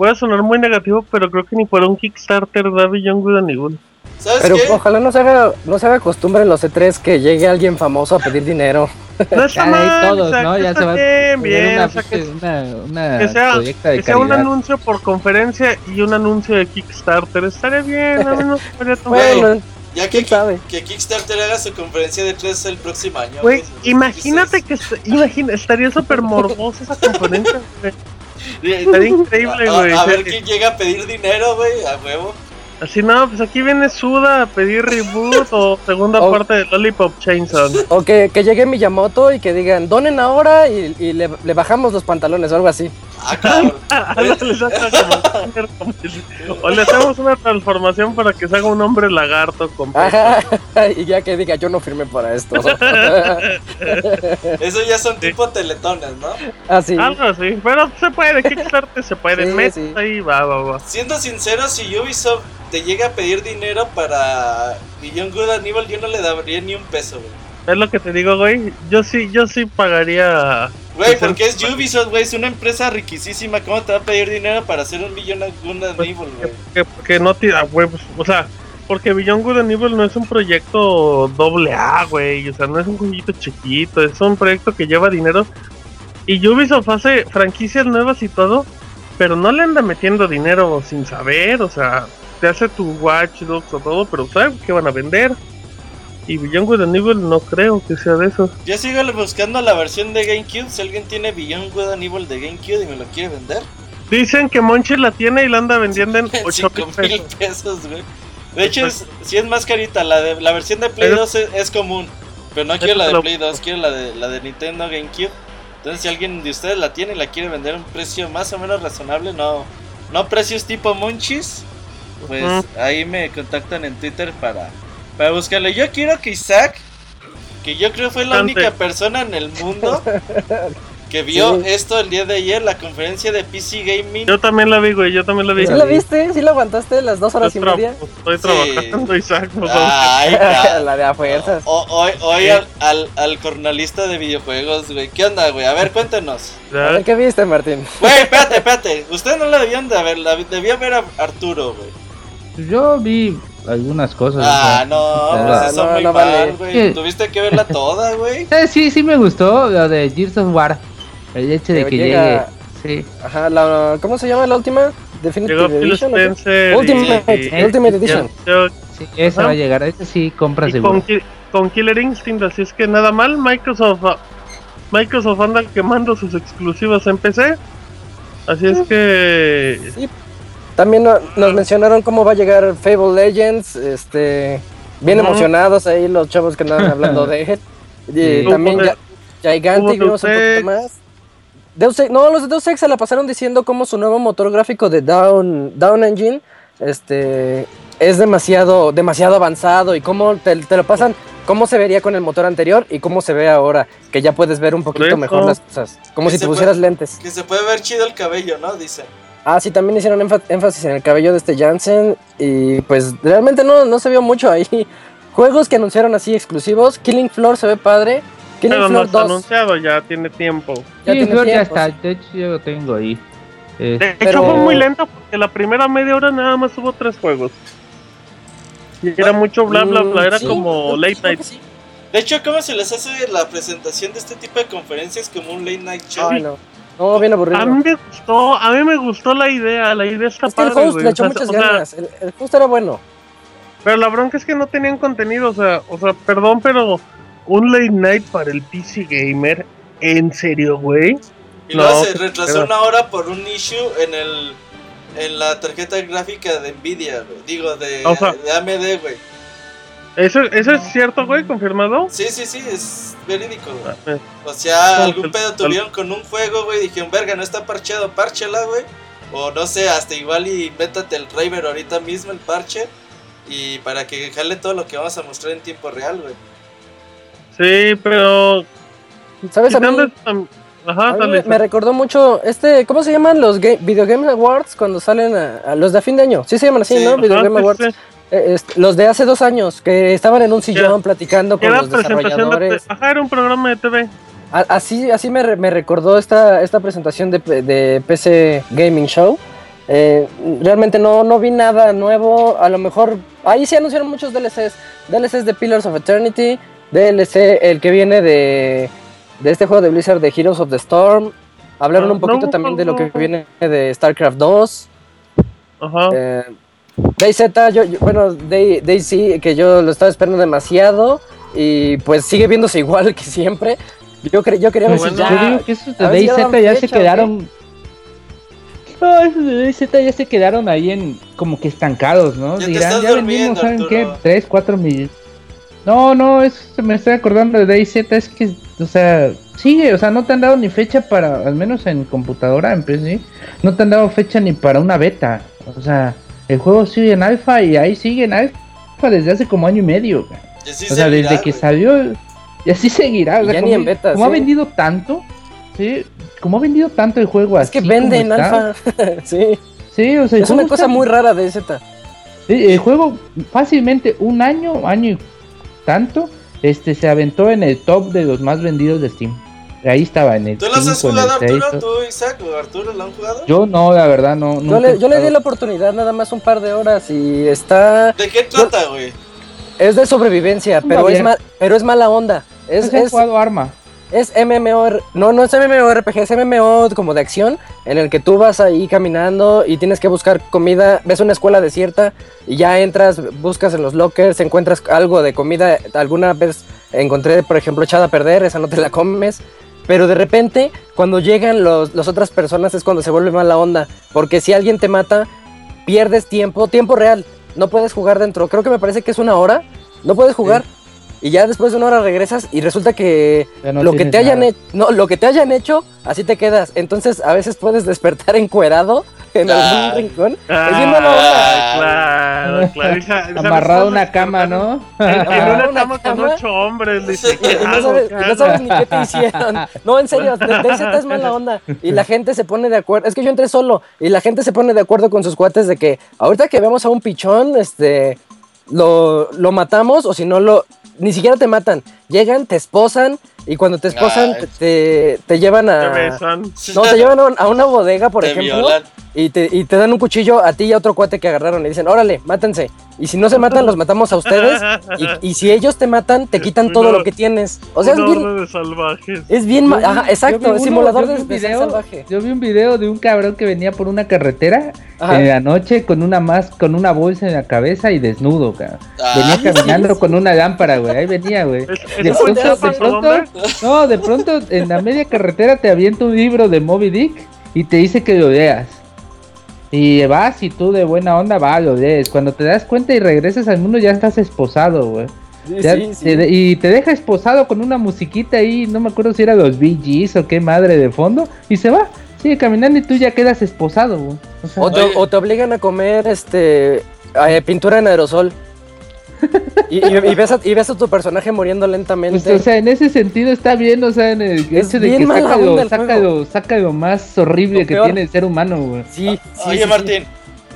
puede sonar muy negativo, pero creo que ni para un Kickstarter da Beyond Good and Evil. ¿Sabes Pero qué? ojalá no se haga, no se haga costumbre en los E3 que llegue alguien famoso a pedir dinero. No está mal, todos, ¿no? que Ya se va a bien, bien, una, o sea, que, una, una que sea, proyecta de que sea un anuncio por conferencia y un anuncio de Kickstarter. Estaría bien, a mal. Bueno, Ya que, sabe. que Kickstarter haga su conferencia de 3 el próximo año. Pues, imagínate que imagina, estaría súper morbosa esa conferencia. Estaría increíble, a, güey. a ver quién llega a pedir dinero, güey, a huevo. Así no, pues aquí viene Suda a pedir reboot o segunda Oh. parte de Lollipop Chainsaw. O que, que llegue Miyamoto y que digan, donen ahora y, y le, le bajamos los pantalones o algo así. Ah, cabrón. O le hacemos una transformación para que se haga un hombre lagarto con y ya que diga, yo no firmé para esto. Esos ya son tipo teletones, ¿no? Así. Algo así, pero se puede, Kickstarter se puede, Sí, sí. ahí, va, va, va. Siendo sincero, si Ubisoft te llega a pedir dinero para Beyond Good and Evil, yo no le daría ni un peso, güey. Es lo que te digo, güey. Yo sí, yo sí pagaría. Güey, porque es Ubisoft, güey, es una empresa riquísima. ¿Cómo te va a pedir dinero para hacer un Beyond Good and Pues, Evil, güey? Que, que no tira, güey, pues, o sea, porque Beyond Good and Evil no es un proyecto doble A, güey, o sea, no es un jueguito chiquito, es un proyecto que lleva dinero. Y Ubisoft hace franquicias nuevas y todo, pero no le anda metiendo dinero sin saber, o sea, te hace tu Watch Dogs o todo, pero sabe que van a vender. Y Beyond Good and Evil no creo que sea de esos. Yo sigo buscando la versión de GameCube. Si alguien tiene Beyond Good and Evil de GameCube y me lo quiere vender, Dicen que Monchi la tiene y la anda vendiendo en 8 5 mil pesos. güey. De hecho, es, sí es más carita. La, de, la versión de Play Pero- 2 es, es común. Pero no quiero la de Play 2, quiero la de, la de Nintendo GameCube. Entonces, si alguien de ustedes la tiene y la quiere vender a un precio más o menos razonable, no, no precios tipo Monchis, pues ahí me contactan en Twitter para, para buscarle. Yo quiero que Isaac, que yo creo fue la única persona en el mundo que vio Sí. esto el día de ayer, la conferencia de PC Gaming. Yo también la vi, güey, yo también la vi. ¿Sí la viste? ¿Sí la aguantaste las dos horas y Estoy tra- media? Estoy Sí. trabajando, Isaac. pues, Ay, ca- la de a fuerzas. O- Hoy, hoy al, al, al jornalista de videojuegos, güey. ¿Qué onda, güey? A ver, cuéntenos. A ya. ver, ¿Qué viste, Martín? Güey, espérate, espérate. Ustedes no la debían de ver, la debía ver a Arturo, güey. Yo vi algunas cosas. Ah, o sea, no, pues eso no, muy no mal, vale. güey. Sí. Tuviste que verla toda, güey. Eh, sí, sí me gustó lo de Gears of War. El hecho de Que que llega- llegue. Sí. Ajá, la, ¿cómo se llama la última? Definitive Llegó Edition. Spencer. Ultimate, y- Ultimate y- Edition. y- Sí, esa Ajá. va a llegar. Esa sí, compra seguro. con, Ki- con Killer Instinct, así es que nada mal. Microsoft ah, Microsoft anda quemando sus exclusivas en PC. Así es que. También no- nos mencionaron cómo va a llegar Fable Legends. Este, bien emocionados ahí los chavos que andaban hablando de él. Y Sí. también ya, Gigantic, vimos un poquito más. Deus Ex- no, los de Deus Ex se la pasaron diciendo cómo su nuevo motor gráfico de Down, Down Engine este, es demasiado, demasiado avanzado y cómo te, te lo pasan, cómo se vería con el motor anterior y cómo se ve ahora, que ya puedes ver un poquito mejor las cosas, como Que si te pusieras lentes. Que se puede ver chido el cabello, ¿no? Dice. Ah, sí, también hicieron énfa- énfasis en el cabello de este Jansen. Y pues realmente no, no se vio mucho ahí. Juegos que anunciaron así exclusivos. Killing Floor se ve padre. Killing Pero no Floor está 2 anunciado, ya tiene tiempo. ya tiene Flor ya está. sí. De hecho, yo lo tengo ahí. Eh, De Pero- hecho, fue muy lento porque la primera media hora nada más hubo tres juegos. Y era mucho bla bla bla, era sí, como late night. sí. De hecho, ¿cómo se les hace la presentación de este tipo de conferencias como un late night show? Ay, no. No, bien aburrido. A mí me gustó, a mí me gustó la idea, la idea está es que el host güey, le o echó sea, muchas o sea, ganas. El, el host era bueno. Pero la bronca es que no tenían contenido, o sea, o sea, perdón, pero un late night para el PC gamer, ¿en serio, güey? Y luego No, se retrasó pero- una hora por un issue en el en la tarjeta gráfica de Nvidia, güey. Digo, de, O sea- de AMD, güey. ¿Eso, ¿Eso es cierto, güey? ¿Confirmado? Sí, sí, sí, es verídico, güey. Ah, eh. O sea, No, algún pedo tuvieron con un juego, güey. Dijeron, verga, no está parcheado, párchela, güey. O no sé, hasta igual y invéntate el driver ahorita mismo, el parche. Y para que jale todo lo que vamos a mostrar en tiempo real, güey. Sí, pero... ¿Sabes? A mí, Ajá, a me, recordó mucho este, ¿cómo se llaman los Video Game Awards cuando salen a, a los de a fin de año? Sí se llaman así, Sí, ¿no? Video Ajá, Game sí, Awards. sí. Los de hace dos años, que estaban en un sillón platicando con los presentación de... desarrolladores. Ajá, era un programa de TV. A- Así, así me, re- me recordó esta, esta presentación de, de PC Gaming Show. Eh, realmente no, no vi nada nuevo. A lo mejor ahí se anunciaron muchos DLCs. DLCs de Pillars of Eternity. DLC, el que viene de, de este juego de Blizzard de Heroes of the Storm. Hablaron Ah, un poquito no, también de lo que viene de StarCraft 2. Ajá. Eh, DayZ, yo, yo- bueno, Day, DayZ, que yo lo estaba esperando demasiado. Y pues sigue viéndose igual que siempre. Yo, cre- yo quería ver Bueno, si Yo ya. digo que esos de ya DayZ ya se fecha, ¿o quedaron. No, esos de DayZ ya se quedaron ahí en como que estancados, ¿no? Ya Dirán, ya vendimos, ¿saben qué? Arturo. 3, 4 millones. No, no, es, me estoy acordando de DayZ, es que, o sea, sigue, o sea, no te han dado ni fecha para, al menos en computadora, en PC, no te han dado fecha ni para una beta. O sea, el juego sigue en alfa y ahí sigue en alfa desde hace como año y medio. güey. Y así O sea, seguirá, desde que salió, y así seguirá. o sea, ya como, ni en beta, como ha sí. vendido tanto, sí, como ha vendido tanto el juego Es que así vende como en está, alfa. sí. Sí, o sea, Es una cosa está- muy rara de Z. el juego fácilmente un año, año y tanto, este se aventó en el top de los más vendidos de Steam. Ahí estaba en el ¿Tú los has 5, en el jugado, 6, Arturo? ¿Tú, Isaac o Arturo lo han jugado? Yo no, la verdad no. Yo le, he yo le di la oportunidad nada más un par de horas y está... ¿De qué trata, güey? Es de sobrevivencia, pero es, bien. ma- pero es mala onda. Es, Nunca he es, jugado Arma. es MMOR... No, no es MMORPG, es MMO como de acción, en el que tú vas ahí caminando y tienes que buscar comida, ves una escuela desierta y ya entras, buscas en los lockers, encuentras algo de comida, alguna vez encontré, por ejemplo, echada a perder, esa no te la comes, pero de repente, cuando llegan los, las otras personas es cuando se vuelve mala onda, porque si alguien te mata, pierdes tiempo, tiempo real, no puedes jugar dentro, creo que me parece que es una hora, no puedes jugar. Y ya después de una hora regresas y resulta que no lo que te hayan no, lo que te hayan hecho, así te quedas. Entonces a veces puedes despertar encuerado en Ah. algún rincón. Ah, bien mala onda. Claro, claro. Hija, ¿sabes Amarrado una cama? ¿no? En una una cama con ocho hombres. Dice, Y ¿qué Y no sabes, ¿Qué y no sabes ni qué te hicieron. No, en serio, ese es mala onda. Y la gente se pone de acuerdo. Es que yo entré solo. Y la gente se pone de acuerdo con sus cuates de que ahorita que veamos a un pichón, este. Lo, lo matamos o si no lo. Ni siquiera te matan. Llegan, te esposan. Y cuando te esposan, te, te, te llevan Te a. besan. No, te llevan a un- a una bodega, por Te ejemplo. violan. Y te, y te dan un cuchillo a ti y a otro cuate que agarraron y dicen, órale, mátense. Y si no se matan, los matamos a ustedes. Y, y si ellos te matan, te quitan todo lo que tienes. O sea, es bien, de salvajes. es bien, Yo ajá, exacto, uno- simulador yo vi de, video- salvaje. Yo vi un video de un cabrón que venía por una carretera Ajá. en la noche con una más con una bolsa en la cabeza y desnudo, cabrón. Ah, Venía caminando con una lámpara, güey. Ahí venía, güey. De ¿Eso pronto, de pronto, no, de pronto en la media carretera te avienta un libro de Moby Dick y te dice que lo leas. Y vas y tú de buena onda va, lo lees. Cuando te das cuenta y regresas al mundo ya estás esposado, güey. Sí, Ya sí, sí. te de- y te deja esposado con una musiquita ahí, no me acuerdo si era los Gees o qué madre de fondo, y se va, sigue caminando y tú ya quedas esposado, güey. O sea, O te, Oye. o te obligan a comer este eh, pintura en aerosol. Y, y- y ves a, y ves a tu personaje muriendo lentamente. Pues, o sea, en ese sentido está bien, o sea, en el Es hecho de que saca lo, el saca, juego. lo, saca lo más horrible Lo que tiene el ser humano, güey. sí, sí, Oye, sí, sí. Martín,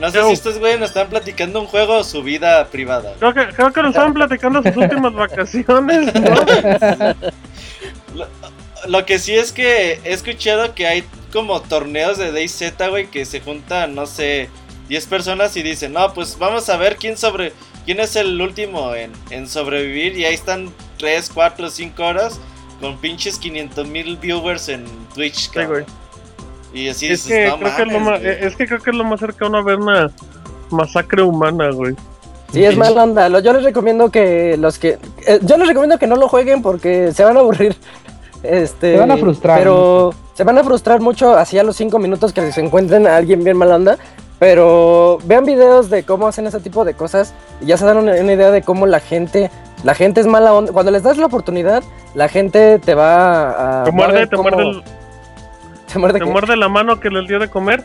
no sé si estos güeyes nos están platicando un juego o su vida privada. Creo que, creo que nos estaban platicando sus últimas vacaciones, ¿no? Lo, lo que sí es que he escuchado que hay como torneos de DayZ, güey, que se juntan, no sé, 10 personas y dicen, no, pues vamos a ver quién sobre quién es el último en, en sobrevivir. Y ahí están 3, 4, 5 horas con pinches 500 mil viewers en Twitch, cabrón. Y así Es que, no creo que es, lo mames, más, güey". es que creo que es lo más cercano a ver una masacre humana, güey. Sí, es mala onda. Yo les recomiendo que los que. eh, yo les recomiendo que no lo jueguen porque se van a aburrir. Este, Se van a frustrar Pero se van a frustrar mucho así a los 5 minutos que se encuentren a alguien bien mala onda. Pero vean videos de cómo hacen ese tipo de cosas y ya se dan una, una idea de cómo la gente. La gente es mala onda. Cuando les das la oportunidad, la gente te va a. Te muerde, te cómo- muerde, el- te muerde te qué? muerde la mano que les dio de comer.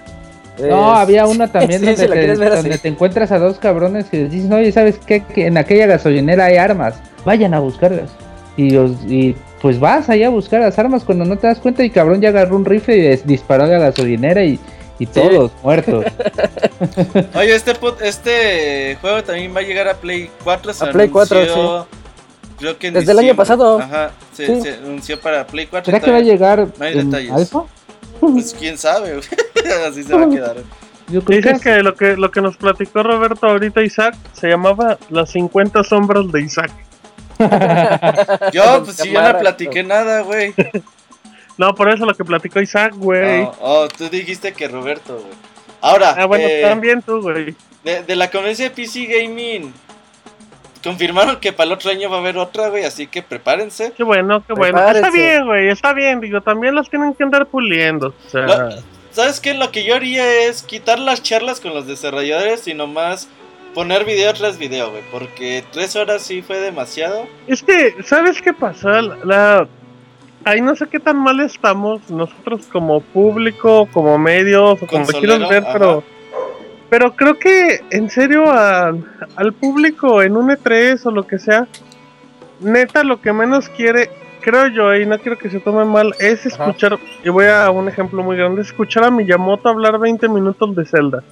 No, Es- había una también sí, donde, si te, ver donde te encuentras a dos cabrones que les dicen, oye, ¿sabes qué? Que en aquella gasolinera hay armas, vayan a buscarlas. Y, los, y pues vas allá a buscar las armas cuando no te das cuenta y cabrón ya agarró un rifle y disparó a la gasolinera y, y todos muertos. Oye, este, este juego también va a llegar a Play 4. Se A Play 4, anunció, Creo que en Desde el año diciembre. pasado. Ajá, se, Sí. se anunció para Play 4. ¿Será que va a llegar no hay en detalles. alfa? Pues quién sabe, güey. Así se va a quedar. Yo creo Dicen sí. que lo que lo que nos platicó Roberto ahorita Isaac se llamaba Las 50 sombras de Isaac. Yo, pues si yo no platiqué nada, güey. No, por eso lo que platicó Isaac, güey. Oh, oh, tú dijiste que Roberto, güey. Ahora, ah, bueno, eh, también tú, güey. de, de la conferencia de PC Gaming, confirmaron que para el otro año va a haber otra, güey, así que prepárense. Qué bueno, qué bueno. Prepárense. Está bien, güey, está bien. Digo, también las tienen que andar puliendo. O sea, Lo- ¿Sabes qué? Lo que yo haría es quitar las charlas con los desarrolladores y nomás poner video tras video, güey, porque tres horas sí fue demasiado. es que, ¿sabes qué pasa? La, la- Ahí no sé qué tan mal estamos nosotros como público, como medios, o como quieras ver, ajá. pero... Pero creo que, en serio, a- al público en un E3 o lo que sea, neta lo que menos quiere, creo yo, y no quiero que se tome mal, es Ajá. escuchar, y voy a un ejemplo muy grande, escuchar a Miyamoto hablar 20 minutos de Zelda.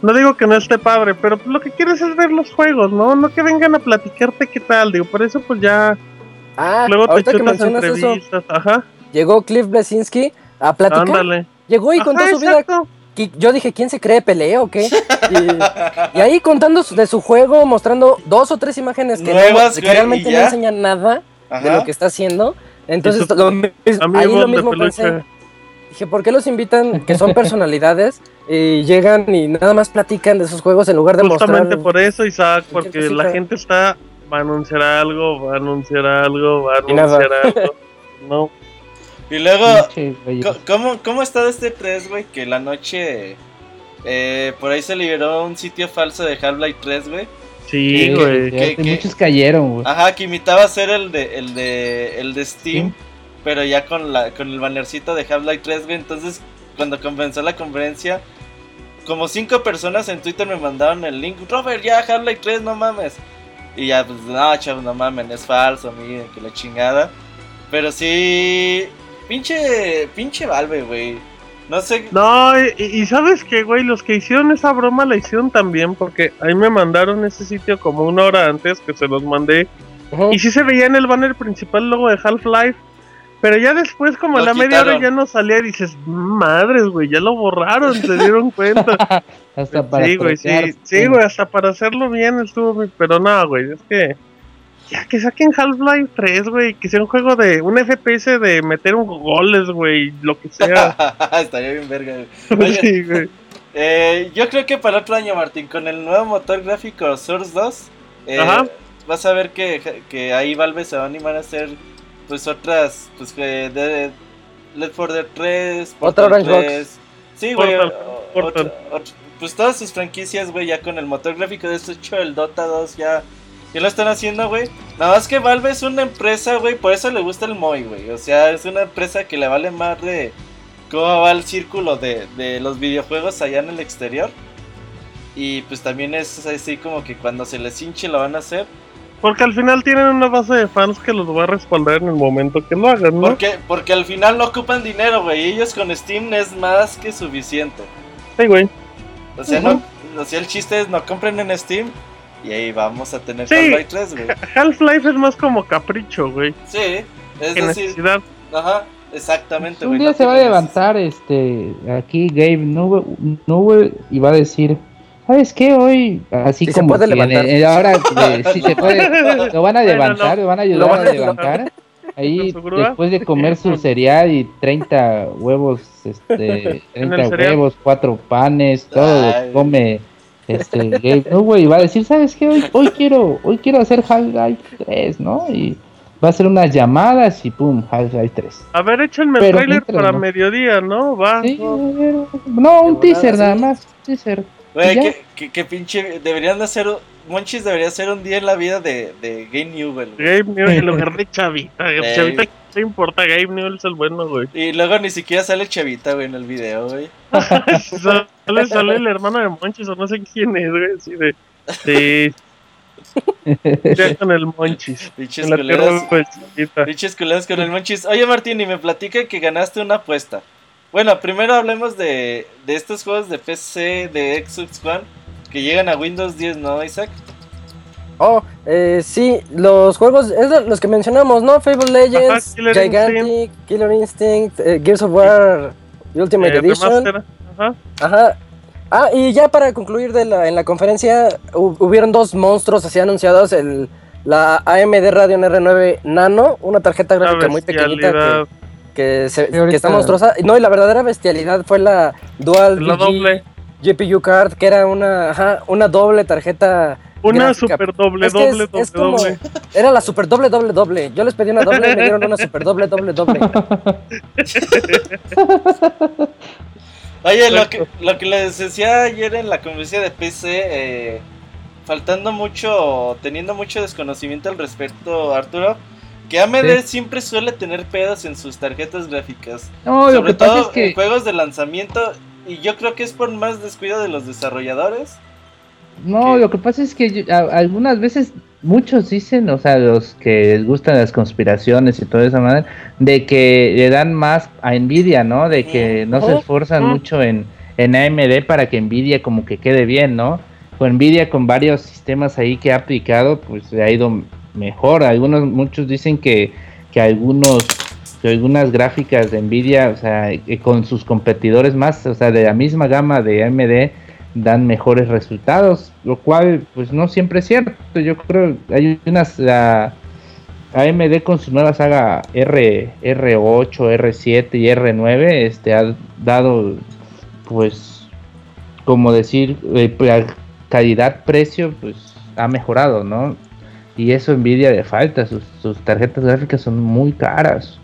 No digo que no esté padre, pero pues lo que quieres es ver los juegos, ¿no? No que vengan a platicarte qué tal, digo, por eso pues ya Ah, luego te ahorita que mencionas eso, ajá, llegó Cliff Blesinski a platicar. ándale. Llegó y contó Ajá, su vida exacto. Y yo dije, ¿quién se cree pelea o qué? Y, y ahí contando de su juego, mostrando dos o tres imágenes que, no- realmente no enseñan nada de lo que está haciendo. Entonces, lo ahí lo mismo pensé. Dije, ¿por qué los invitan, que son personalidades, y llegan y nada más platican de sus juegos en lugar de Justamente mostrar... por eso, Isaac, porque la gente está, va a anunciar algo, va a anunciar algo, va a anunciar algo. No, Y luego, ¿Cómo, ¿Cómo está este 3, güey? Que la noche. eh, por ahí se liberó un sitio falso de Half-Life 3, güey. sí, güey. sí, ¿Qué- qué? Muchos cayeron, güey. Ajá, que imitaba a ser el de, el de, el de Steam, Sí. pero ya con, la, con el bannercito de Half-Life 3, güey. Entonces, cuando comenzó la conferencia, como cinco personas en Twitter me mandaron el link. Robert, ya Half-Life 3, no mames. Y ya, pues, no, chavos, no mamen, es falso, miren, que la chingada. Pero sí, pinche, pinche Valve, güey. No sé, No, y, y sabes que, güey, los que hicieron esa broma la hicieron también, porque ahí me mandaron ese sitio como una hora antes que se los mandé. Y sí se veía en el banner principal el logo de Half-Life. Pero ya después, como a la media hora quitaron. ya no salía y dices, madres, güey, ya lo borraron, se dieron cuenta. Hasta para sí, güey, sí, güey, hasta para hacerlo bien estuvo, pero no, güey, es que ya que saquen Half-Life 3, güey, que sea un juego de un FPS de meter un goles, güey, lo que sea. estaría bien verga, güey. Sí, güey. Eh, yo creo que para el otro año, Martín, con el nuevo motor gráfico Source 2, eh, Ajá. vas a ver que, que ahí Valve se va a animar a hacer pues otras, pues que de Left 4 Dead 3, Otra Orange Box. 3. Sí, güey, Portal, Portal. pues todas sus franquicias, güey, ya con el motor gráfico de este hecho, el Dota 2 ya ya lo están haciendo, güey. Nada más que Valve es una empresa, güey, por eso le gusta el MOI, güey. O sea, es una empresa que le vale más de cómo va el círculo de, de los videojuegos allá en el exterior. Y pues también es así como que cuando se les hinche lo van a hacer. Porque al final tienen una base de fans que los va a respaldar en el momento que lo hagan, ¿no? Porque, porque al final no ocupan dinero, güey. y Ellos con Steam es más que suficiente. Sí, güey. O sea, no, o sea, el chiste es no compren en Steam y ahí vamos a tener Sí. Half-Life 3, güey. Half-Life es más como capricho, güey. Sí, es Que decir, necesidad. ajá, exactamente, Un güey. día no se va a levantar este aquí Gabe Newell, Newell y va a decir, ¿sabes qué? Hoy así Sí se como puede que en- levantar. en- ahora eh, sí se puede, lo van a Bueno, levantar, no. lo van a ayudar van a a levantar. Ahí después de comer su cereal y 30 huevos, este, En el 30 cereal. huevos, cuatro panes, todo lo Ay. come este Gabe Newell y va a decir, ¿sabes qué? Hoy, hoy quiero, hoy quiero hacer Half-Life 3, ¿no? Y va a hacer unas llamadas y pum, Half-Life 3. A ver, échenme el trailer mientras para no. mediodía, ¿no? Va. Sí, no. no, un teaser nada más, teaser. Güey, que pinche. Deberían de hacer. Monchis debería ser un día en la vida de, de Game Newell. güey. Gabe Newell en lugar de Chavita. Chavita, ¿qué te importa? Gabe Newell es el bueno, güey. Y luego ni siquiera sale Chavita, güey, en el video, güey. Sale, sale el hermano de Monchis o no sé quién es, güey. Así de. Sí. Ya con el Monchis. Pinches de Chavita. Pinches culeros con el Monchis. Oye, Martín, y me platica que ganaste una apuesta. Bueno, primero hablemos de, de estos juegos de PC, de Xbox One, que llegan a Windows 10, ¿no, Isaac? Oh, eh, sí, los juegos, es de los que mencionamos, ¿no? Fable Legends, Ajá, Killer Gigantic, Killer Instinct, eh, Gears of War Ultimate Eh, Edition. Ajá. Ajá. Ah, y ya para concluir de la, en la conferencia, hu- hubieron dos monstruos así anunciados, el, la AMD Radeon R9 Nano, una tarjeta gráfica muy pequeñita que, que, se- que está monstruosa. No, y la verdadera bestialidad fue la Dual La VG doble. GPU card, que era una, ajá, una doble tarjeta Una gráfica. super doble, Es que es- doble, doble, es como- doble. Era la super doble, doble, doble. Yo les pedí una doble y me dieron una super doble, doble, doble. Oye, lo que, lo que les decía ayer en la conferencia de PC, eh, faltando mucho, teniendo mucho desconocimiento al respecto, Arturo, que AMD siempre suele tener pedos en sus tarjetas gráficas. No, lo sobre que pasa es que en juegos de lanzamiento, y yo creo que es por más descuido de los desarrolladores. no, que- lo que pasa es que yo- a- algunas veces muchos dicen, o sea, los que les gustan las conspiraciones y toda esa manera, de que le dan más a Nvidia, ¿no? De que no se esfuerzan mucho en, en AMD para que Nvidia como que quede bien, ¿no? Con Nvidia con varios sistemas ahí que ha aplicado, pues le ha ido mejor. Algunos, muchos dicen que, que algunos que algunas gráficas de Nvidia, o sea, con sus competidores más, o sea, de la misma gama de AMD, dan mejores resultados, lo cual pues no siempre es cierto. Yo creo hay unas la AMD con su nueva saga R R8, R7 y R9 este ha dado pues como decir eh, la calidad precio pues ha mejorado, ¿no? Y eso envidia de falta, sus, sus tarjetas gráficas son muy caras.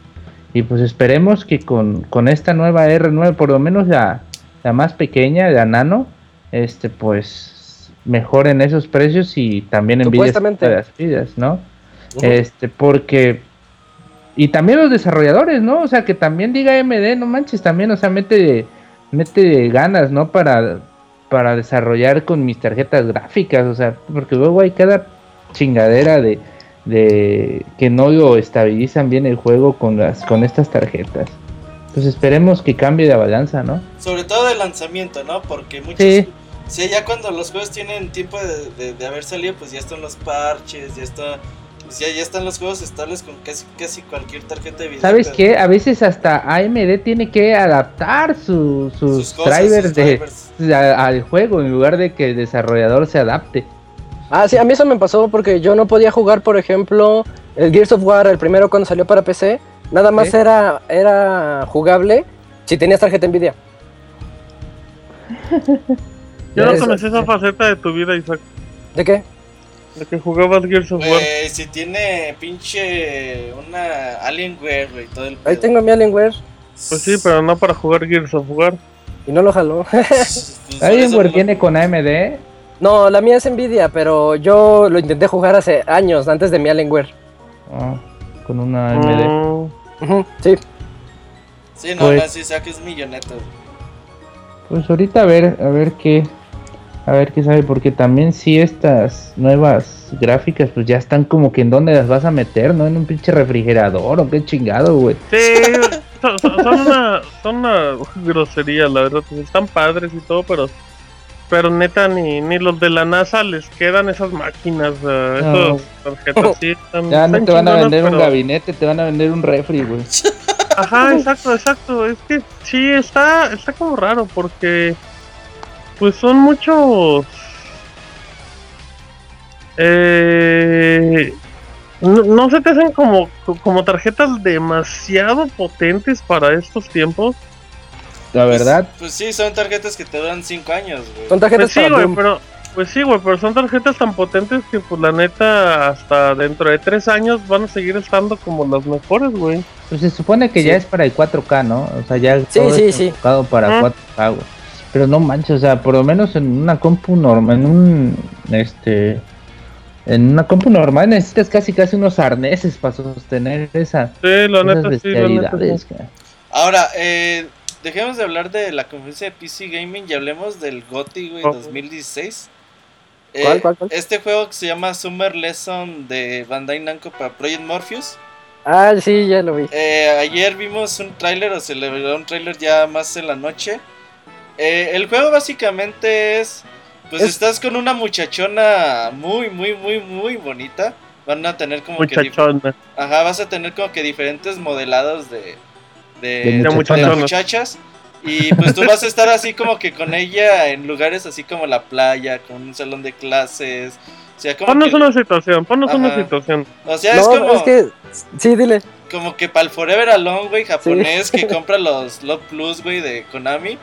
Y pues esperemos que con, con esta nueva R9, por lo menos la, la más pequeña, la nano, este pues mejoren esos precios y también envidia las vidas, ¿no? Este, porque y también los desarrolladores, ¿no? O sea, que también diga AMD, no manches, también, o sea, mete mete ganas, ¿no? Para para desarrollar con mis tarjetas gráficas, o sea, porque luego hay cada chingadera de de que no lo estabilizan bien el juego con las con estas tarjetas. Pues esperemos que cambie la balanza, ¿no? Sobre todo de lanzamiento, ¿no? Porque muchos... Sí. Sí, ya cuando los juegos tienen tiempo de, de- de haber salido, pues ya están los parches, ya está... Pues ya, ya están los juegos estables con casi, casi cualquier tarjeta de video. ¿Sabes pero- qué? A veces hasta AMD tiene que adaptar su- sus, Sus cosas, drivers, sus de, al juego en lugar de que el desarrollador se adapte. Ah, sí, a mí eso me pasó porque yo no podía jugar, por ejemplo, el Gears of War, el primero cuando salió para PC. Nada más era, era jugable si tenías tarjeta Nvidia. Yo no conocí esa faceta de tu vida, Isaac. ¿De qué? De que jugabas Gears of War. Si tiene pinche una Alienware, güey, todo el Ahí tengo mi Alienware Pues sí, pero no para jugar Gears of War. y no lo jaló. Pues, por Alienware eso viene con AMD. No, la mía es Nvidia, pero yo lo intenté jugar hace años, antes de mi Alienware. Ah, con una AMD. Mm, Ujú, sí. Sí, no, Pues- no, sí, saques millonetas. Pues ahorita a ver, a ver qué, A ver qué sabe, porque también si estas nuevas gráficas, pues ya están como que en dónde las vas a meter, ¿no? En un pinche refrigerador o qué chingado, güey. Sí, son, una, son una grosería, la verdad. pues, Están padres y todo, pero pero neta ni, ni los de la NASA les quedan esas máquinas, uh, No. esas tarjetas. Sí, están- Ya no están te van a vender un gabinete, te van a vender un refri, güey. Ajá, exacto, exacto. Es que sí, está, está como raro porque pues son muchos... Eh, no, no se te hacen como, como tarjetas demasiado potentes para estos tiempos. La verdad, Pues, pues sí, son tarjetas que te duran 5 años, güey. Son tarjetas Pues sí, güey, pero... Pues sí, güey, pero son tarjetas tan potentes que pues la neta hasta dentro de tres años van a seguir estando como las mejores, güey. pues se supone que Sí. ya es para el 4K, ¿no? O sea, ya Sí, todo sí, está sí. enfocado para Ah. 4K, güey. Pero no manches, o sea, por lo menos en una compu normal, en un, este, en una compu normal necesitas casi casi unos arneses para sostener esa, Sí, la esas neta sí, la neta sí. cara. Ahora, eh, dejemos de hablar de la conferencia de PC Gaming y hablemos del GOTY, güey, Oh. 2016. ¿Cuál, Eh, cuál, cuál? Este juego que se llama Summer Lesson de Bandai Namco para Project Morpheus. Ah, sí, ya lo vi. Eh, ayer vimos un tráiler, o se le reveló un tráiler ya más en la noche. Eh, el juego básicamente es, pues Es- estás con una muchachona muy, muy, muy, muy bonita. Van a tener como que... Muchachona. Ajá, vas a tener como que diferentes modelados de, de, De muchachas. Y pues tú vas a estar así como que con ella en lugares así como la playa, con un salón de clases. O sea, como Ponnos que, una situación, ponnos una situación. o sea, es como, es que. Sí, dile. como que para el Forever Alone, güey, japonés que compra los Love Plus, güey, de Konami.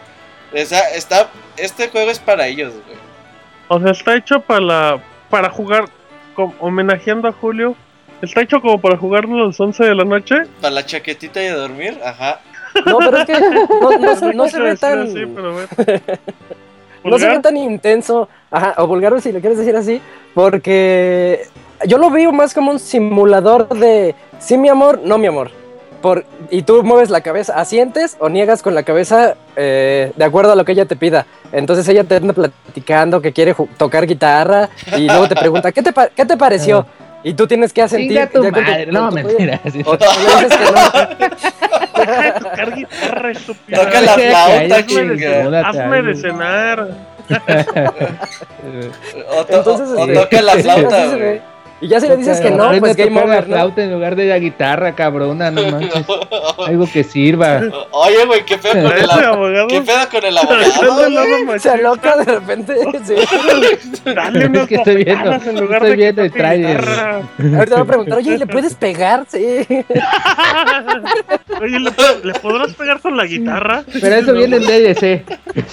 O sea, está, este juego es para ellos, güey. O sea, está hecho para la, para jugar, homenajeando a Julio. Está hecho como para jugarlo a las 11 de la noche. Para la chaquetita y a dormir, ajá. No, pero es que no, no- no se ve tan. pero. No se ve tan intenso, ajá, o vulgar si lo quieres decir así, porque yo lo veo más como un simulador de sí mi amor, no mi amor. Por, y tú mueves la cabeza, asientes o niegas con la cabeza eh, de acuerdo a lo que ella te pida. Entonces ella te anda platicando que quiere tocar guitarra y luego te pregunta, ¿qué te, pa- qué te pareció? Y tú tienes que asentir. Chinga tu tu- madre, con no, tu- mentira. O tú le dices que no. Tocar guitarra, estúpida. Toca la flauta, Cállate, Hazme de, chinga. Hazme de cenar. O, to- Entonces, o- o este, toca la flauta, se güey. Y ya si le dices que no, pues game over, ¿no? flauta en lugar de la guitarra, cabrona, no manches. Algo que sirva. Oye, güey, qué pedo con el, abogado. ¿qué pedo con el abogado, Se aloca de repente. sí. Dale Es que estoy viendo- bofetadas en lugar estoy viendo el guitarra. Ahorita va a preguntar, oye, ¿le puedes pegar? Sí. Oye, ¿le, ¿le podrás pegar con la guitarra? Pero eso viene en DLC.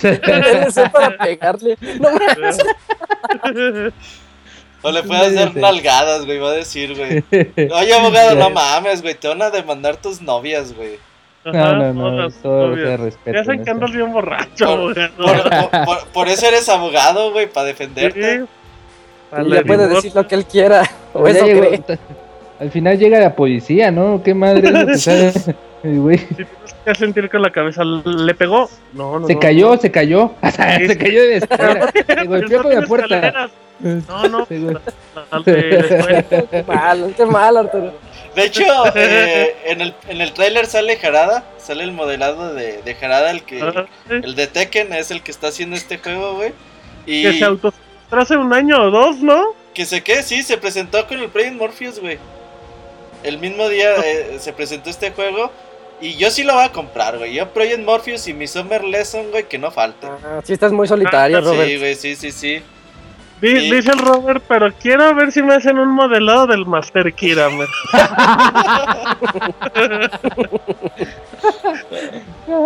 DLC para pegarle. No. O le puedes dar Sí. nalgadas, güey, va a decir, güey. Oye, abogado, no mames, güey, te van a demandar tus novias, güey. Ajá, No, no, no, todo se respeto. Ya sé que andas bien borracho, Por, abogado. por- por- por- por eso eres abogado, güey, para defenderte. Le puede decir lo que él quiera. O eso llegó- cree. t- Al final llega la policía, ¿no? ¿Qué madre es lo que güey. Si tienes que sentir con la cabeza, ¿le pegó? No, no. Se no, cayó, no. se cayó. Se cayó de escalera. Se golpeó con la puerta. escaleras. No, no. Qué mal, qué mal, Arturo. De hecho, eh, en el, en el tráiler sale Jarada, sale el modelado de, de Jarada, el que Ajá, sí. el de Tekken es el que está haciendo este juego, güey. Y Que se auto hace un año o dos, ¿no? que se quede, sí, se presentó con el Project Morpheus, güey. El mismo día eh, se presentó este juego y yo sí lo voy a comprar, güey. Yo Project Morpheus y mi Summer Lesson, güey, que no falte. Ah, sí estás muy solitario, Ah, Robert. Sí, güey, sí, sí, sí. Dice el Robert, pero quiero ver si me hacen un modelado del Master Kira.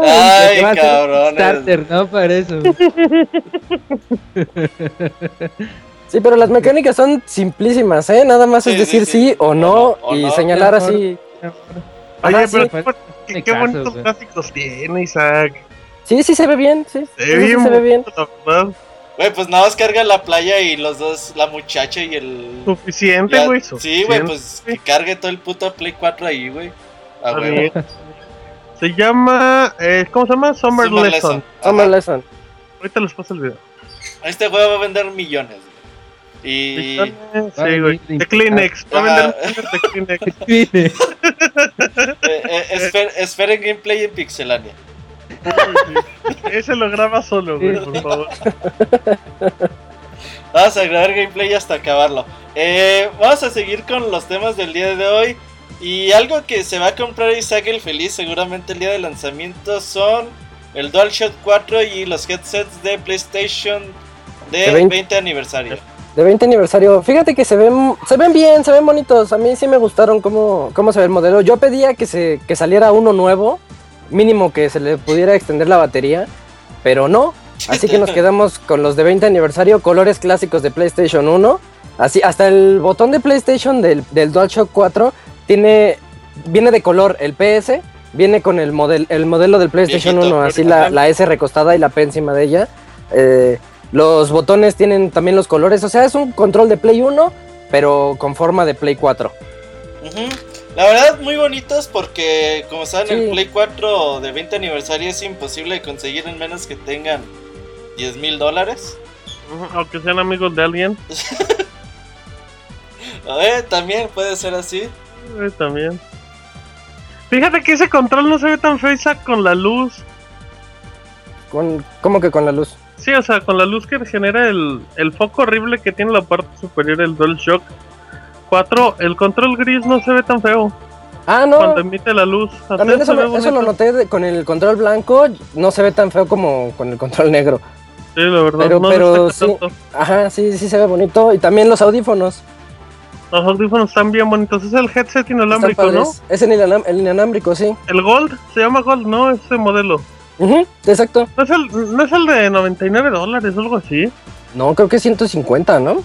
Ay, cabrones. Starter, ¿no? Para eso. Sí, pero las mecánicas son simplísimas, ¿eh? Nada más Sí, es decir sí, sí. sí, o no o y no. señalar Mejor. así. Oye, Ajá, pero sí. qué, qué- Me qué caso, bonitos gráficos tiene, Isaac. Sí, sí se ve bien, sí. Se ve sí bien, se ve bien. bonito, la verdad. Güey, pues nada más carga la playa y los dos, la muchacha y el. Suficiente, güey. sí, güey, pues que cargue todo el puto Play 4 ahí, güey. A Está huevo. bien. Se llama, eh, ¿cómo se llama? Summer, Summer Lesson. Lesson. Summer Ajá. Lesson. Ahorita les paso el video. Este juego va a vender millones, güey. Y. Millones, Sí, güey. De Kleenex. Va a Ah. vender de Kleenex. eh, eh, esper- esperen gameplay en Pixelania. Ese lo graba solo, güey, por favor. Vamos a grabar gameplay hasta acabarlo. Eh, vamos a seguir con los temas del día de hoy. Y algo que se va a comprar Isaac el Feliz seguramente el día de lanzamiento son el DualShock 4 y los headsets de PlayStation de De 20. 20 aniversario. De 20 aniversario. Fíjate que se ven, se ven bien, se ven bonitos. A mí sí me gustaron cómo, cómo se ve el modelo. Yo pedía que, se, que saliera uno nuevo, mínimo que se le pudiera extender la batería, pero no. Así que nos quedamos con los de 20 aniversario, colores clásicos de PlayStation 1. Así, hasta el botón de PlayStation del, del DualShock 4 tiene, viene de color. El PS viene con el, model, el modelo del PlayStation Viejito, 1, así la, la S recostada y la P encima de ella. Eh, los botones tienen también los colores, o sea, es un control de Play 1, pero con forma de Play 4. Ujú. La verdad, muy bonitos porque, como saben, el Sí. Play 4 de 20 aniversario es imposible de conseguir en menos que tengan 10 mil dólares. Aunque sean amigos de alguien. Eh, también puede ser así. eh, también. Fíjate que ese control no se ve tan feo con la luz. Con, ¿Cómo que con la luz? Sí, o sea, con la luz que genera el, el foco horrible que tiene la parte superior del DualShock 4, el control gris no se ve tan feo Ah, no. cuando emite la luz. También eso, lo- eso lo noté de- con el control blanco, no se ve tan feo como con el control negro. Sí, la verdad, pero- no pero sí. tanto. Ajá, sí, sí se ve bonito. Y también los audífonos. Los audífonos están bien bonitos. Es el headset inalámbrico, ¿no? Es el, inanam- el inalámbrico, sí. El Gold, se llama Gold, ¿no? Ese modelo. Ujú, exacto. ¿No es, el, ¿No es el de 99 dólares o algo así? No, creo que 150, ¿no?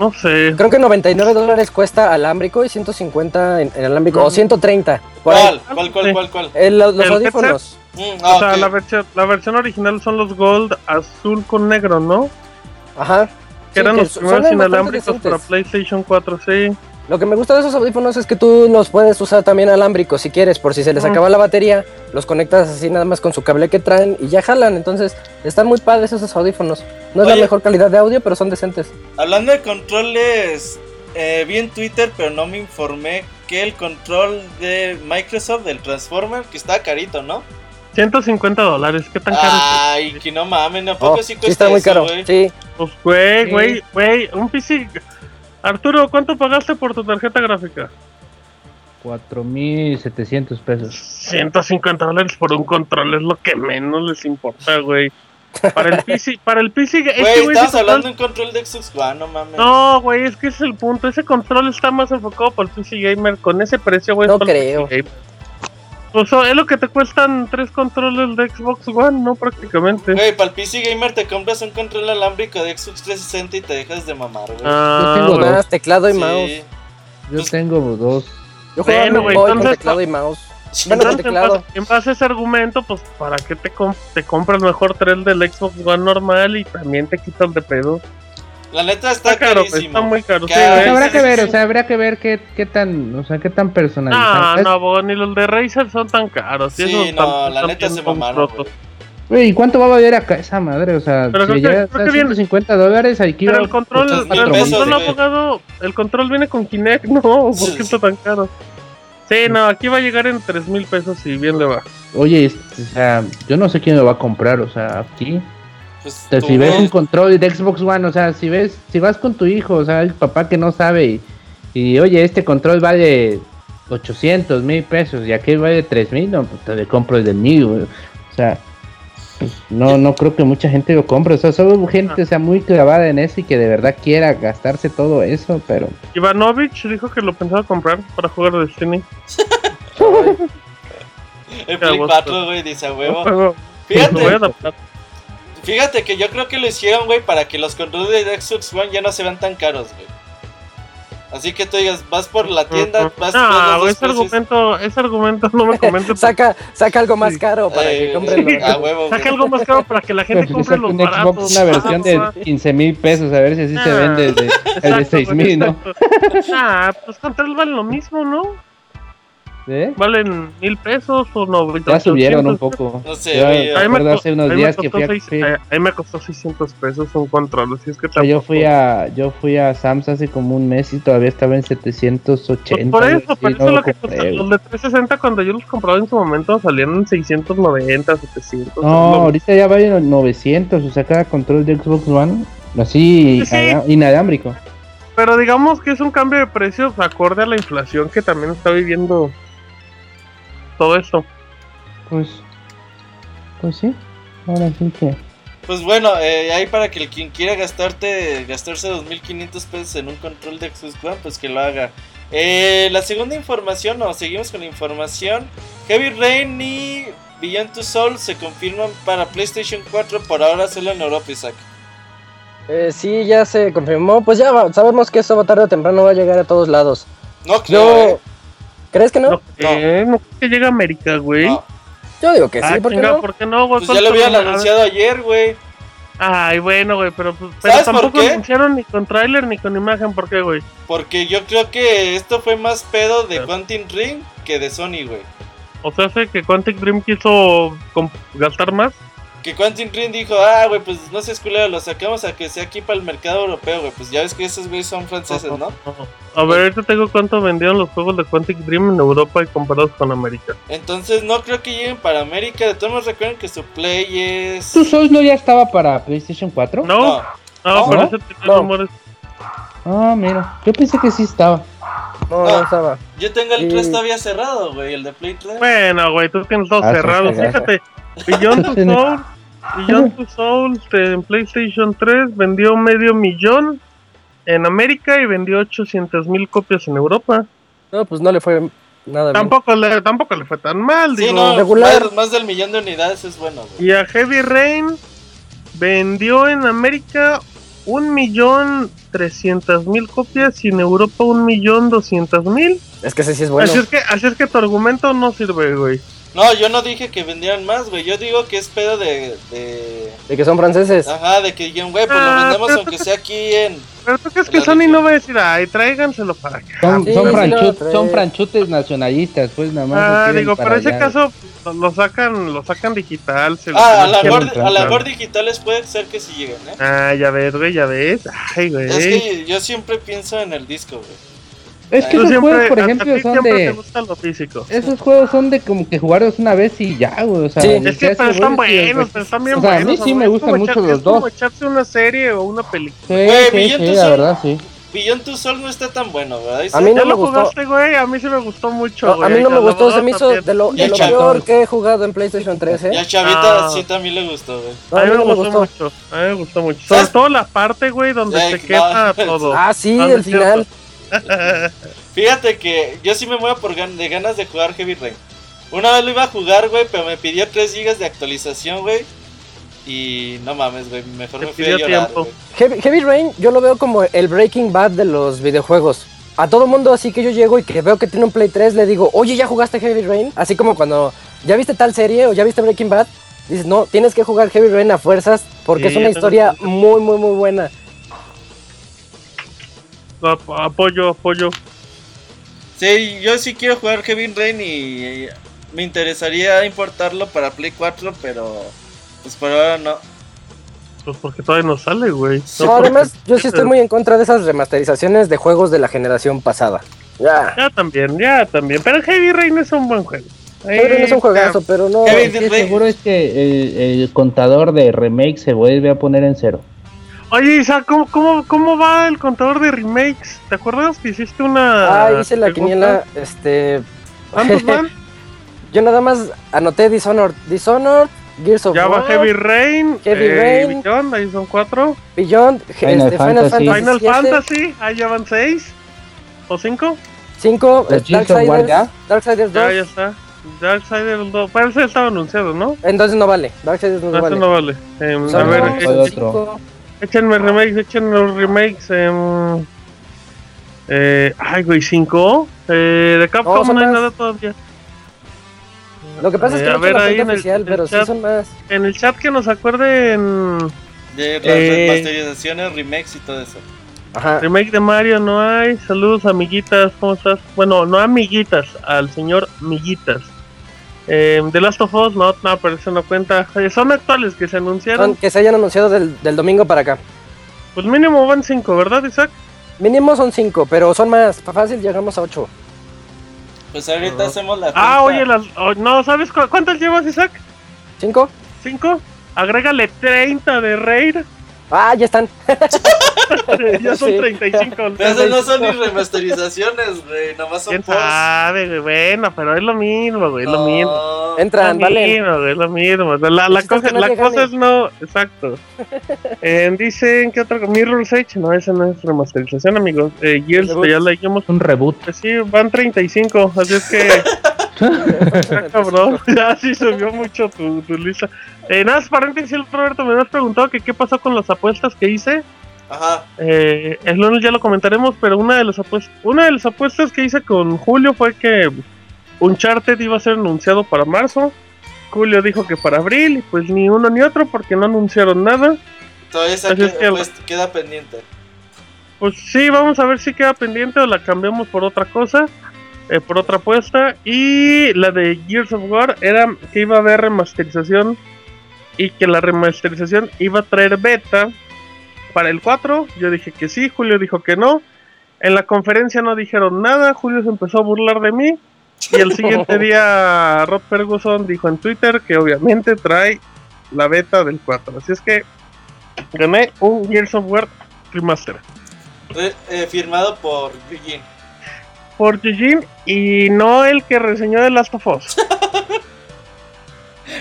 No sé. Creo que 99 dólares cuesta alámbrico y 150 en, en alámbrico. No. O 130. Por ahí. ¿Cuál? ¿Cuál, cuál, cuál, cuál? Eh, los los ¿El audífonos. Mm, ah, O sea, ok. la, versión, la versión original son los Gold azul con negro, ¿no? Ajá. Que Sí, eran que los primeros inalámbricos para. PlayStation 4, sí. Lo que me gusta de esos audífonos es que tú los puedes usar también alámbricos si quieres, por si se les acaba la batería, los conectas así nada más con su cable que traen y ya jalan. Entonces, están muy padres esos audífonos. No es Oye. la mejor calidad de audio, pero son decentes. Hablando de controles, eh, vi en Twitter, pero no me informé que el control de Microsoft del Transformer, que está carito, ¿no? 150 dólares, ¿qué tan caro? Ay, que no mames, ¿a poco Oh, sí sí, cuesta está muy eso, caro. güey? Sí, Pues, güey, Sí. güey, güey, un PC. Arturo, ¿cuánto pagaste por tu tarjeta gráfica? 4.700 pesos. 150 dólares por un control es lo que menos les importa, güey. Para el PC, para el PC, es que, Güey, ese hablando de control- un control de Xbox One, no mames. No, güey, es que ese es el punto. Ese control está más enfocado para el PC Gamer. Con ese precio, güey. No es para el creo. PC Gamer. O sea, es lo que te cuestan tres controles de Xbox One, ¿no? Prácticamente. Güey, para el PC Gamer te compras un control alámbrico de Xbox 360 y te dejas de mamar, güey. Ah, Yo tengo bueno. más teclado y Sí. mouse. Yo Pues- tengo dos. Yo juego Bueno, con entonces- teclado y mouse. Sí, Bueno, Entonces, en teclado. base, en base a ese argumento, pues, ¿para qué te, com- te compras mejor tres del Xbox One normal y también te quitas de pedo? La neta está, Está caro, carísimo. está muy caro. sí, habrá que ver, o sea, habrá que ver qué, qué tan, o sea, qué tan personalizado. Es. no, bo, ni los de Razer son tan caros. y Sí, no, la neta se mamaron, ¿y cuánto va a valer acá esa madre? O sea, Pero si creo que- ya creo está que viene- 150 dólares, aquí Pero va el control, el pesos, control abogado, el control viene con Kinect, no, ¿por Sí. qué está tan caro? Sí, no, aquí va a llegar en 3 mil pesos y bien le va. Oye, este, o sea, yo no sé quién lo va a comprar, o sea, aquí. Pues, O sea, tú, si ves un control de Xbox One, o sea, si ves, si vas con tu hijo, o sea, el papá que no sabe y, y, oye, este control vale 800 mil pesos y aquel vale 3 mil, no, pues te le compro el de mí, güey. O sea, pues, no, no creo que mucha gente lo compre, o sea, solo gente, o sea, muy clavada en eso y que de verdad quiera gastarse todo eso, pero Ivanovich dijo que lo pensaba comprar para jugar Destiny. El Play gusto. 4, güey, dice a huevo. Lo voy a Fíjate, adaptar. Fíjate que yo creo que lo hicieron, güey, para que los controles de Xbox One ya no se vean tan caros, güey. Así que tú digas, vas por la tienda, vas No, los güey, ese argumento, ese argumento no me comentes. Saca, saca algo más caro para Eh, que compren lo- A huevo. Saca algo más caro para que la gente compre los un baratos. Xbox, una versión de Ah, 15 mil pesos, a ver si así se Ah, vende el de, el de exacto, 6 güey, mil, ¿no? Ah, pues control vale lo mismo, ¿no? ¿Eh? ¿Valen mil pesos o no? Ya subieron un poco. No sé, Yo oye, A mí, me, hace unos me días que fui costó a, seis- fui- a- a mí me costó 600 pesos un control, así es que yo fui a yo fui a Sam's hace como un mes y todavía estaba en 780. Pues por eso, por no eso lo lo que compré, los de 360 cuando yo los compraba en su momento salían en 690, 700. No, ahorita ya valen los 900, o sea, cada control de Xbox One así Sí, inalámbrico. Pero digamos que es un cambio de precios acorde a la inflación que también está viviendo todo esto. Pues pues sí. Ahora sí que Pues bueno, eh, ahí para que el quien quiera gastarte, gastarse 2.500 pesos en un control de Xbox One, pues que lo haga. Eh, la segunda información, no, seguimos con la información. Heavy Rain y Beyond Two Souls se confirman para PlayStation 4 por ahora solo en Europa, Isaac. Eh, sí, ya se confirmó. Pues ya sabemos que eso va tarde o temprano va a llegar a todos lados. No creo, Yo... ¿Crees que no? No, eh, no creo que llegue a América, güey. No. Yo digo que sí, ah, ¿por qué chinga, no? ¿por qué no, güey? Pues ya lo habían ¿Cuánto- anunciado ayer, güey. Ay, bueno, güey, pero, pues- pero ¿Sabes por tampoco qué? anunciaron ni con tráiler ni con imagen, ¿por qué, güey? Porque yo creo que esto fue más pedo de Claro. Quantum Ring que de Sony, güey. O sea, sé que Quantic Dream quiso gastar más. Que Quantum Ring dijo, ah, güey, pues no seas culero, lo sacamos a que sea aquí para el mercado europeo, güey. Pues ya ves que esos güeyes son franceses, ¿no? A ver, ahorita tengo cuánto vendieron los juegos de Quantic Dream en Europa y comparados con América. Entonces no creo que lleguen para América. De todos modos recuerden que su play es... ¿Tu Souls no ya estaba para PlayStation 4? No, no, No, pero ese tiene No. rumores. Ah, mira, yo pensé que sí estaba. No, no estaba. yo tengo el Sí. 3 todavía cerrado, güey, el de Play 3. Bueno, güey, tú tienes dos Ah, cerrados. Fíjate, Beyond Two Souls, Beyond Two Souls en PlayStation 3 vendió medio millón en América y vendió 800 mil copias en Europa. No, pues no le fue nada bien. Tampoco le, tampoco le fue tan mal, Sí, digo. no, regular. Más, más del millón de unidades es bueno, güey. Y a Heavy Rain vendió en América un millón trescientas mil copias y en Europa un millón doscientas mil. Es que ese sí es bueno. Así es que, así es que tu argumento no sirve, güey. No, yo no dije que vendieran más, güey. Yo digo que es pedo de... de... De que son franceses. Ajá, de que digan, güey, pues lo Ah, vendemos aunque sea aquí en... Pero tú crees que Sony región. no va a decir, ay, tráiganselo para acá. Son, sí, son, franchut- franchutes nacionalistas, pues nada más. lo Ah, digo, para pero ese caso lo, sacan, lo sacan digital. Se lo- Ah, a la quieren a la digitales puede ser que sí lleguen, ¿eh? Ah, ya ves, güey, ya ves. Ay, güey. Es que yo siempre pienso en el disco, güey. Es que Tú esos siempre, juegos, por ejemplo, son de. gusta lo físico. Esos juegos son de como que jugarlos una vez y ya, güey. O sea, Sí. Es que pero se están buenos, pero están bien O sea, a mí buenos. sí me gustan Es como mucho echar- los es como echarse una serie o una película. Sí, Güey, sí, la verdad, sí. Beyond Two Souls no está tan bueno, ¿verdad? A mí ¿Ya no me lo gustó. jugaste, güey? A mí sí me gustó mucho, No, a mí no me gustó, se me hizo de lo, de lo peor que he jugado en PlayStation 3, ¿eh? Y a Chavita Ah. sí también le gustó, güey. No, a mí me no me gustó, gustó. mucho. A mí me gustó mucho. Sobre todo la parte, güey, donde se quema todo. Ah, sí, es cierto. Fíjate que yo sí me muevo por gan- de ganas de jugar Heavy Rain. Una vez lo iba a jugar, güey, pero me pidió 3 GB de actualización, güey. Y no mames, güey, mejor Te me fui a pidió llorar. Heavy, Heavy Rain yo lo veo como el Breaking Bad de los videojuegos. A todo mundo así que yo llego y que veo que tiene un Play 3, le digo, oye, ¿ya jugaste Heavy Rain? Así como cuando, ¿ya viste tal serie o ya viste Breaking Bad? Dices, no, tienes que jugar Heavy Rain a fuerzas porque Sí, es una historia muy, muy, muy buena. Ap- Apoyo, apoyo. Sí, yo sí quiero jugar Heavy Rain y eh, me interesaría importarlo para Play 4, pero pues por ahora no. Pues porque todavía no sale, güey. Sí, No, porque- además, yo sí estoy muy en contra de esas remasterizaciones de juegos de la generación pasada. Ya. Ya también, ya también. Pero Heavy Rain es un buen juego. Heavy Rain es un juegazo, pero no. Heavy Lo que Rain- seguro es que el, el contador de remake se vuelve a poner en cero. Oye, Isa, ¿cómo, cómo, ¿cómo va el contador de remakes? ¿Te acuerdas que hiciste una. Ah, hice la pregunta? quiniela, este... ¿Cuántos van? Yo nada más anoté Dishonored, Dishonored, Gears of Ya va War, Heavy Rain. Heavy eh, Rain. Beyond, ahí son cuatro. Beyond, Final este, Final Fantasy. Fantasy, Final 7, Fantasy, ahí ya van seis. ¿O cinco? 5, Los Gears of War, Darksiders, ¿ya? Darksiders 2, Ya, ya está. Darksiders 2. Parece que estaba anunciado, ¿no? entonces no vale, Darksiders no, No, vale. no vale. Em, a ver, eh, ¿cuál otro? Échenme remakes, échenme los remakes. em, eh, ay, güey, cinco. Eh, de Capcom No, hay más. nada todavía. Lo que pasa es Eh, que a no ver, la ahí el- el pero sí chat. son más. En el chat que nos acuerden. De las Eh. remasterizaciones, remakes y todo eso. Ajá. Remake de Mario no hay. Saludos, amiguitas. ¿Cómo estás? Bueno, no amiguitas, al señor Miguitas. Eh, The Last of Us, no, no, pero eso no cuenta. Eh, son actuales que se anunciaron. Son- que se hayan anunciado del, del domingo para acá. Pues mínimo van cinco, ¿verdad, Isaac? Mínimo son cinco, pero son más. Fácil llegamos a ocho. Pues ahorita hacemos la Ah, cuenta. oye, las, oh, no, ¿sabes cu- cuántas llevas, Isaac? ¿Cinco? ¿Cinco? Agrégale 30 de Raid. Ah, ya están. ya son Sí. 35. Pero esas no son ni remasterizaciones, güey. Nomás son ¿Quién posts. sabe, güey? Bueno, pero es lo mismo, güey, es lo mismo. Entran, lo vale. mismo, güey, es lo mismo. La, la, es cosa, no la cosa es no, exacto. Eh, dicen que otro Mirror's Edge, no, esa no es remasterización, amigos. Eh, Gears, ya la dijimos. Un reboot. Pues sí, van 35, así es que. Cabrón, ya sí subió mucho tu, tu lista. Eh, nada, paréntesis, Roberto, me has preguntado que qué pasó con las apuestas que hice. Ajá. Eh, el lunes ya lo comentaremos, pero una de las apuestas, una de las apuestas que hice con Julio fue que Uncharted iba a ser anunciado para marzo. Julio dijo que para abril, y pues ni uno ni otro porque no anunciaron nada. Todavía esa Así es que- que- pues, queda pendiente. Pues sí, vamos a ver si queda pendiente o la cambiamos por otra cosa, eh, por otra apuesta. Y la de Gears of War era que iba a haber remasterización y que la remasterización iba a traer beta para el 4. Yo dije que sí, Julio dijo que no. En la conferencia no dijeron nada, Julio se empezó a burlar de mí. Y el siguiente día Rod Ferguson dijo en Twitter que obviamente trae la beta del 4. Así es que gané un Gears of War remaster. Re- eh, firmado por Eugene. Por Eugene y no el que reseñó The Last of Us.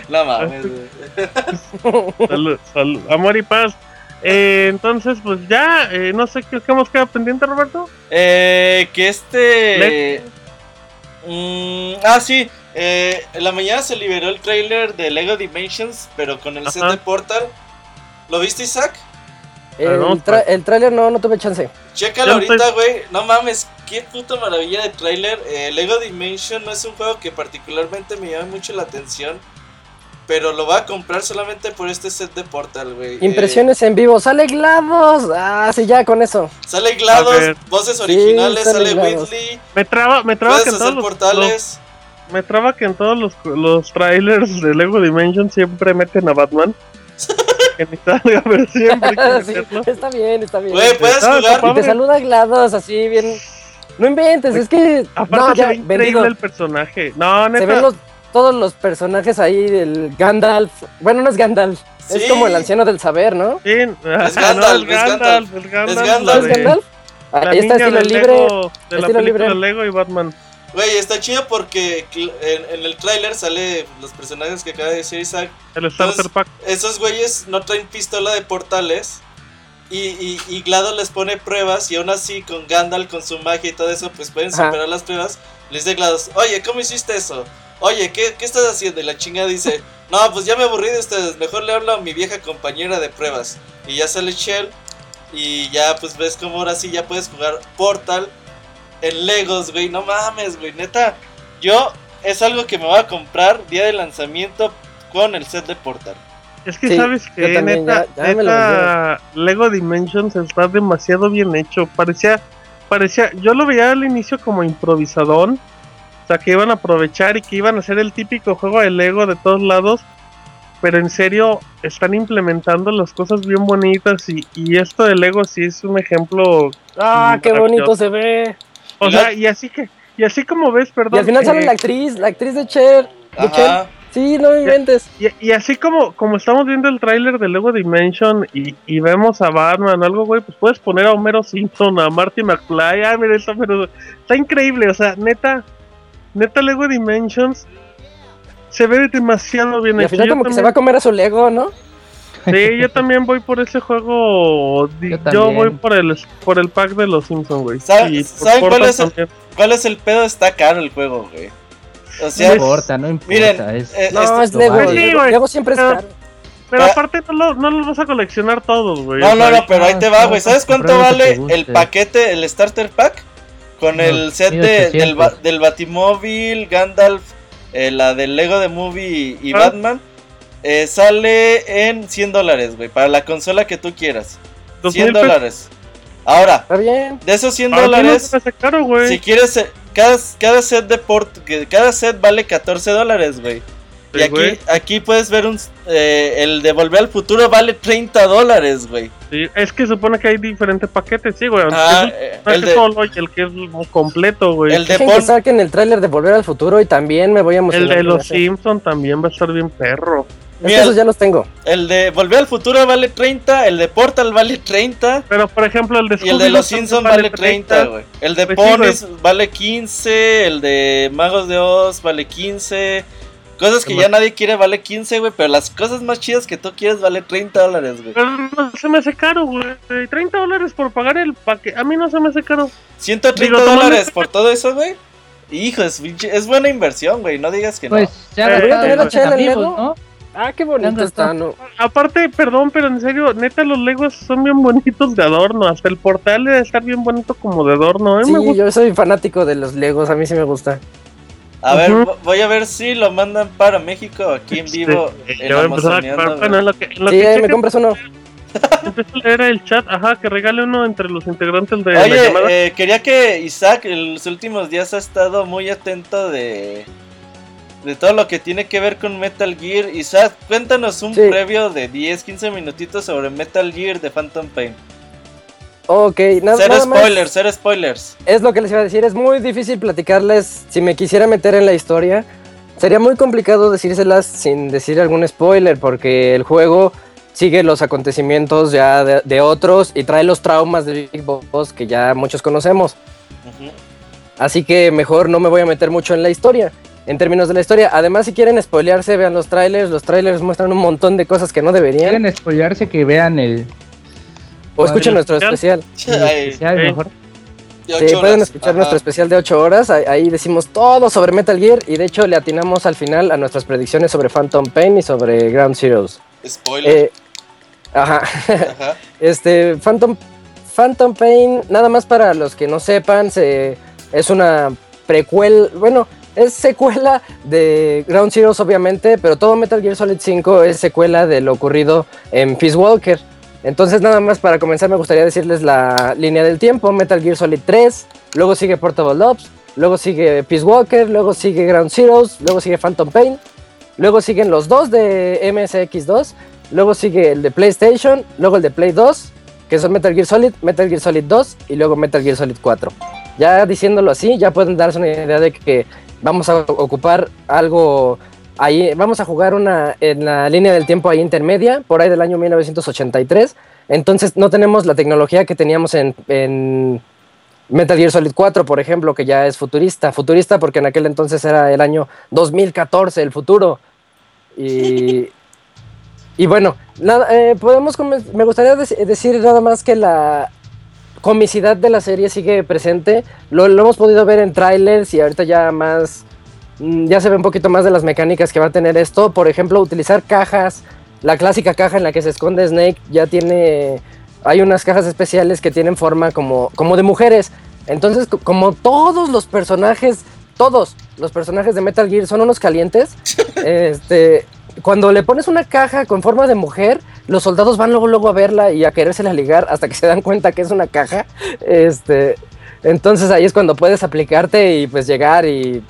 No mames, güey. salud, salud, amor y paz. Eh, entonces, pues ya, eh, no sé qué, qué más queda pendiente, Roberto. Eh, que este. Mm, ah, sí. eh, en la mañana se liberó el trailer de Lego Dimensions, pero con el set Ajá. de Portal. ¿Lo viste, Isaac? El, tra- el tráiler no, no tuve chance. Chécalo ahorita, estoy- güey. No mames, qué puta maravilla de trailer. Eh, Lego Dimension no es un juego que particularmente me llame mucho la atención. Pero lo voy a comprar solamente por este set de Portal, güey. Eh, Impresiones en vivo. ¡Sale GLaDOS! Ah, sí, ya con eso. sale GLaDOS, voces originales, sale. Whitley. Me traba, me traba que en todos los, portales. los- me traba que en todos los, los trailers de Lego Dimension siempre meten a Batman. que ni salga, pero siempre Sí, está bien, está bien. Güey, puedes Ah, jugar. Y te saluda GLaDOS así bien. No inventes, es que. Aparte no, se ya, ve increíble vendido. el personaje. No, Se neta. ven los, todos los personajes ahí del Gandalf. Bueno, no es Gandalf. Sí. Es como el anciano del saber, ¿no? sí, Es Gandalf, no, es Gandalf, es Gandalf, Es la Gandalf. ¿No es de- Gandalf? La está niña estilo del libre. Lego, de la estilo película libre. Lego y Batman. Güey, está chido porque en, en el tráiler sale los personajes que acaba de decir Isaac. El Starter Entonces- Pack. Esos güeyes no traen pistola de portales. Y, y, y GLaDOS les pone pruebas y aún así con Gandalf, con su magia y todo eso, pues pueden Ajá. superar las pruebas. Les dice GLaDOS, oye, ¿cómo hiciste eso? Oye, ¿qué, ¿qué estás haciendo? Y la chinga dice, no, pues ya me aburrí de ustedes, mejor le hablo a mi vieja compañera de pruebas. Y ya sale Shell y ya pues ves como ahora sí ya puedes jugar Portal en Legos, güey. No mames, güey, neta. Yo es algo que me voy a comprar día de lanzamiento con el set de Portal. Es que Sí, sabes que también, neta, ya- neta, Lego Dimensions está demasiado bien hecho. Parecía, parecía, yo lo veía al inicio como improvisadón. O sea, que iban a aprovechar y que iban a hacer el típico juego de Lego de todos lados. Pero en serio, están implementando las cosas bien bonitas. Y, y esto de Lego sí es un ejemplo. Ah, qué bonito se ve. O sea, y así que, y así como ves, perdón. Y al final sale eh, la actriz, la actriz de Cher. De Cher. Sí, no me inventes. Y, y así como, como estamos viendo el tráiler de Lego Dimension y, y vemos a Batman o algo, güey, pues puedes poner a Homero Simpson, a Marty McFly, ah, mira, está, pero está increíble, o sea, neta, neta Lego Dimensions se ve demasiado bien Y al final Yo como que se va a comer a su Lego, ¿no? Sí, yo también voy por ese juego, Yo voy por el por el pack de los Simpsons, güey. ¿Sabe- saben cuál es el- también. ¿Cuál es el pedo? Está caro el juego, güey. O No importa, no importa. miren, es- eh, No, este- es Lego. vale. Sí, Lego, siempre es Pero- caro. Pero Pa- aparte no, lo- no los vas a coleccionar todos, güey. No, no, no, pero ahí te va, güey. ¿Sabes cuánto vale el paquete, el starter pack? Con el set de, del, 1800. ba- del Batimóvil, Gandalf, eh, la del Lego de Movie y Ah. Batman. eh, sale en 100 dólares, güey. Para la consola que tú quieras. ¿Dos 100 mil pesos? dólares. Ahora, Está bien. de esos 100 Para ti no dólares, caro, si quieres, cada, cada set de port, que cada set vale 14 dólares, güey. Y aquí, güey. aquí puedes ver un, eh, el de Volver al Futuro vale 30 dólares, güey. Sí, es que supone que hay diferentes paquetes, sí, güey. Ah, Es eh, el el que de, solo y el que es completo, güey. el de Dejen que saquen el tráiler de Volver al Futuro y también me voy a El emocionar. de con los. Simpsons también va a estar bien perro. Es que Mira, esos ya los tengo. el de Volver al Futuro vale 30, el de Portal vale 30. Pero por ejemplo, el de Y el de los Simpsons vale 30, güey. El de Pues sí, Ponies vale 15. El de Magos de Oz vale 15. Cosas que ya nadie quiere vale 15, güey. Pero las cosas más chidas que tú quieres vale 30 dólares, güey. Pero no se me hace caro, güey. 30 dólares por pagar el paquete. A mí no se me hace caro. 130 Digo, tomando- dólares por todo eso, güey. Hijo, es, es buena inversión, güey. No digas que no. Pues ya Eh, voy a tener en a Chela en. ¿no? Ah, qué bonito ¿Dónde está? ¿no? Aparte, perdón, pero en serio, neta, los Legos son bien bonitos de adorno. Hasta el portal debe estar bien bonito como de adorno. Mí Sí, me gusta. yo soy fanático de los Legos, a mí sí me gusta. A ver, voy a ver si lo mandan para México aquí en vivo. Este, en ya voy a empezar a Amazoneando, comprar. güey. Bueno, en lo que, en lo Sí, que ahí me cheque, compras uno. empiezo a leer el chat. Ajá, que regale uno entre los integrantes de la llamada. eh, quería que Isaac en los últimos días ha estado muy atento de de todo lo que tiene que ver con Metal Gear. Isaac, cuéntanos un Sí. previo de 10, 15 minutitos sobre Metal Gear de Phantom Pain. Ok, na- cero nada más. spoilers, cero spoilers. Es lo que les iba a decir, es muy difícil platicarles si me quisiera meter en la historia. Sería muy complicado decírselas sin decir algún spoiler porque el juego sigue los acontecimientos ya de, de otros y trae los traumas de Big Boss que ya muchos conocemos. Así que mejor no me voy a meter mucho en la historia. En términos de la historia, además si quieren spoilearse, vean los trailers. Los trailers muestran un montón de cosas que no deberían. Quieren spoilearse que vean el, O escuchen nuestro especial? especial. mejor. Sí, pueden escuchar Ajá. nuestro especial de 8 horas. Ahí, ahí decimos todo sobre Metal Gear y de hecho le atinamos al final a nuestras predicciones sobre Phantom Pain y sobre Ground Zeroes. Spoiler. Eh, ajá. Ajá. Este, Phantom, Phantom Pain, nada más para los que no sepan, se, es una precuela, bueno, es secuela de Ground Zeroes obviamente, pero todo Metal Gear Solid 5 es secuela de lo ocurrido en Peace Walker. Entonces nada más para comenzar me gustaría decirles la línea del tiempo, Metal Gear Solid 3, luego sigue Portable Ops, luego sigue Peace Walker, luego sigue Ground Zeroes, luego sigue Phantom Pain, luego siguen los dos de MSX2, luego sigue el de PlayStation, luego el de Play 2, que son Metal Gear Solid, Metal Gear Solid 2 y luego Metal Gear Solid 4. Ya diciéndolo así, ya pueden darse una idea de que vamos a ocupar algo ahí, vamos a jugar una en la línea del tiempo ahí intermedia, por ahí del año 1983. Entonces no tenemos la tecnología que teníamos en, en Metal Gear Solid 4, por ejemplo, que ya es futurista. Futurista porque en aquel entonces era el año 2014, el futuro. Y, y bueno, nada, eh, podemos me gustaría dec- decir nada más que la comicidad de la serie sigue presente. Lo, lo hemos podido ver en trailers y ahorita ya más, mm, ya se ve un poquito más de las mecánicas que va a tener esto. Por ejemplo, utilizar cajas, la clásica caja en la que se esconde Snake ya tiene, hay unas cajas especiales que tienen forma como, como de mujeres. Entonces, co- como todos los personajes, todos los personajes de Metal Gear son unos calientes, este, cuando le pones una caja con forma de mujer, los soldados van luego, luego a verla y a querérsela ligar hasta que se dan cuenta que es una caja. Este, entonces ahí es cuando puedes aplicarte y pues llegar y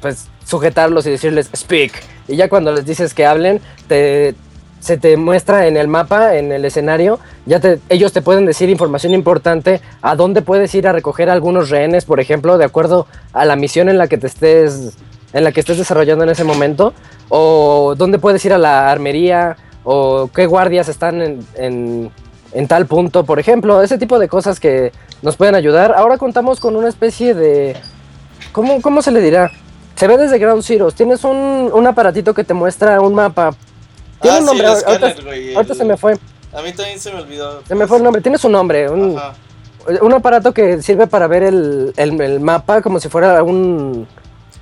pues sujetarlos y decirles speak. Y ya cuando les dices que hablen, te, se te muestra en el mapa, en el escenario, ya ellos te pueden decir información importante a dónde puedes ir a recoger algunos rehenes, por ejemplo, de acuerdo a la misión en la que te estés en la que estés desarrollando en ese momento, o dónde puedes ir a la armería, o qué guardias están en, en- en tal punto, por ejemplo, ese tipo de cosas que nos pueden ayudar. Ahora contamos con una especie de... ¿Cómo, cómo se le dirá? Se ve desde Ground Zeroes. Tienes un, un aparatito que te muestra un mapa. Tiene Ah, un sí, nombre, ahorita, se me fue. A mí también se me olvidó. Se me fue el nombre. Tiene su nombre. Un, Ajá. un aparato que sirve para ver el, el- el mapa como si fuera un,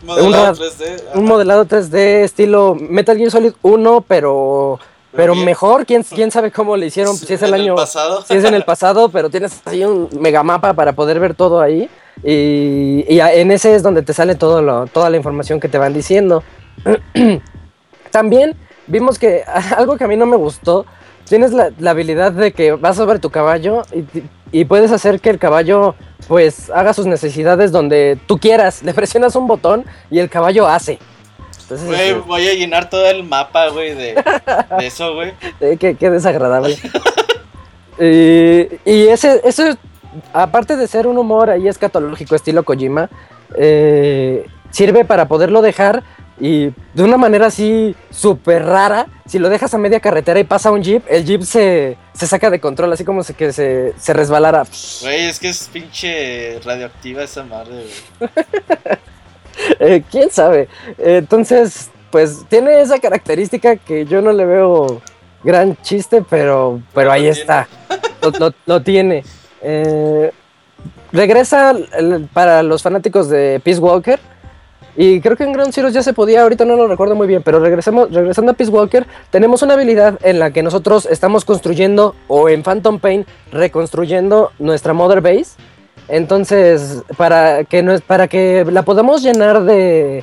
Modelado rad- 3D. ajá. un modelado 3D estilo Metal Gear Solid 1, pero, pero bien. mejor. ¿Quién, ¿Quién sabe cómo le hicieron? Si es el año... pasado. Si es en el pasado, pero tienes ahí un megamapa para poder ver todo ahí. Y, y en ese es donde te sale todo lo- toda la información que te van diciendo. También vimos que algo que a mí no me gustó, tienes la, la habilidad de que vas sobre tu caballo y y puedes hacer que el caballo pues haga sus necesidades donde tú quieras. Le presionas un botón y el caballo hace. Entonces, güey, este, voy a llenar todo el mapa, güey, de, de eso, güey. qué, qué, desagradable. y ese, eso, aparte de ser un humor ahí escatológico, estilo Kojima, eh, sirve para poderlo dejar y de una manera así súper rara, si lo dejas a media carretera y pasa un jeep, el jeep se, se saca de control, así como si que se, se resbalara. Güey, es que es pinche radioactiva esa madre, güey. Eh, ¿Quién sabe? entonces, pues tiene esa característica que yo no le veo gran chiste, pero, pero ahí está. Lo, tiene. Eh, regresa para los fanáticos de Peace Walker y creo que en Ground Zero ya se podía, ahorita no lo recuerdo muy bien, pero regresemos, regresando a Peace Walker, tenemos una habilidad en la que nosotros estamos construyendo, o en Phantom Pain, reconstruyendo nuestra Mother Base. Entonces, para que, no, para que la podamos llenar de,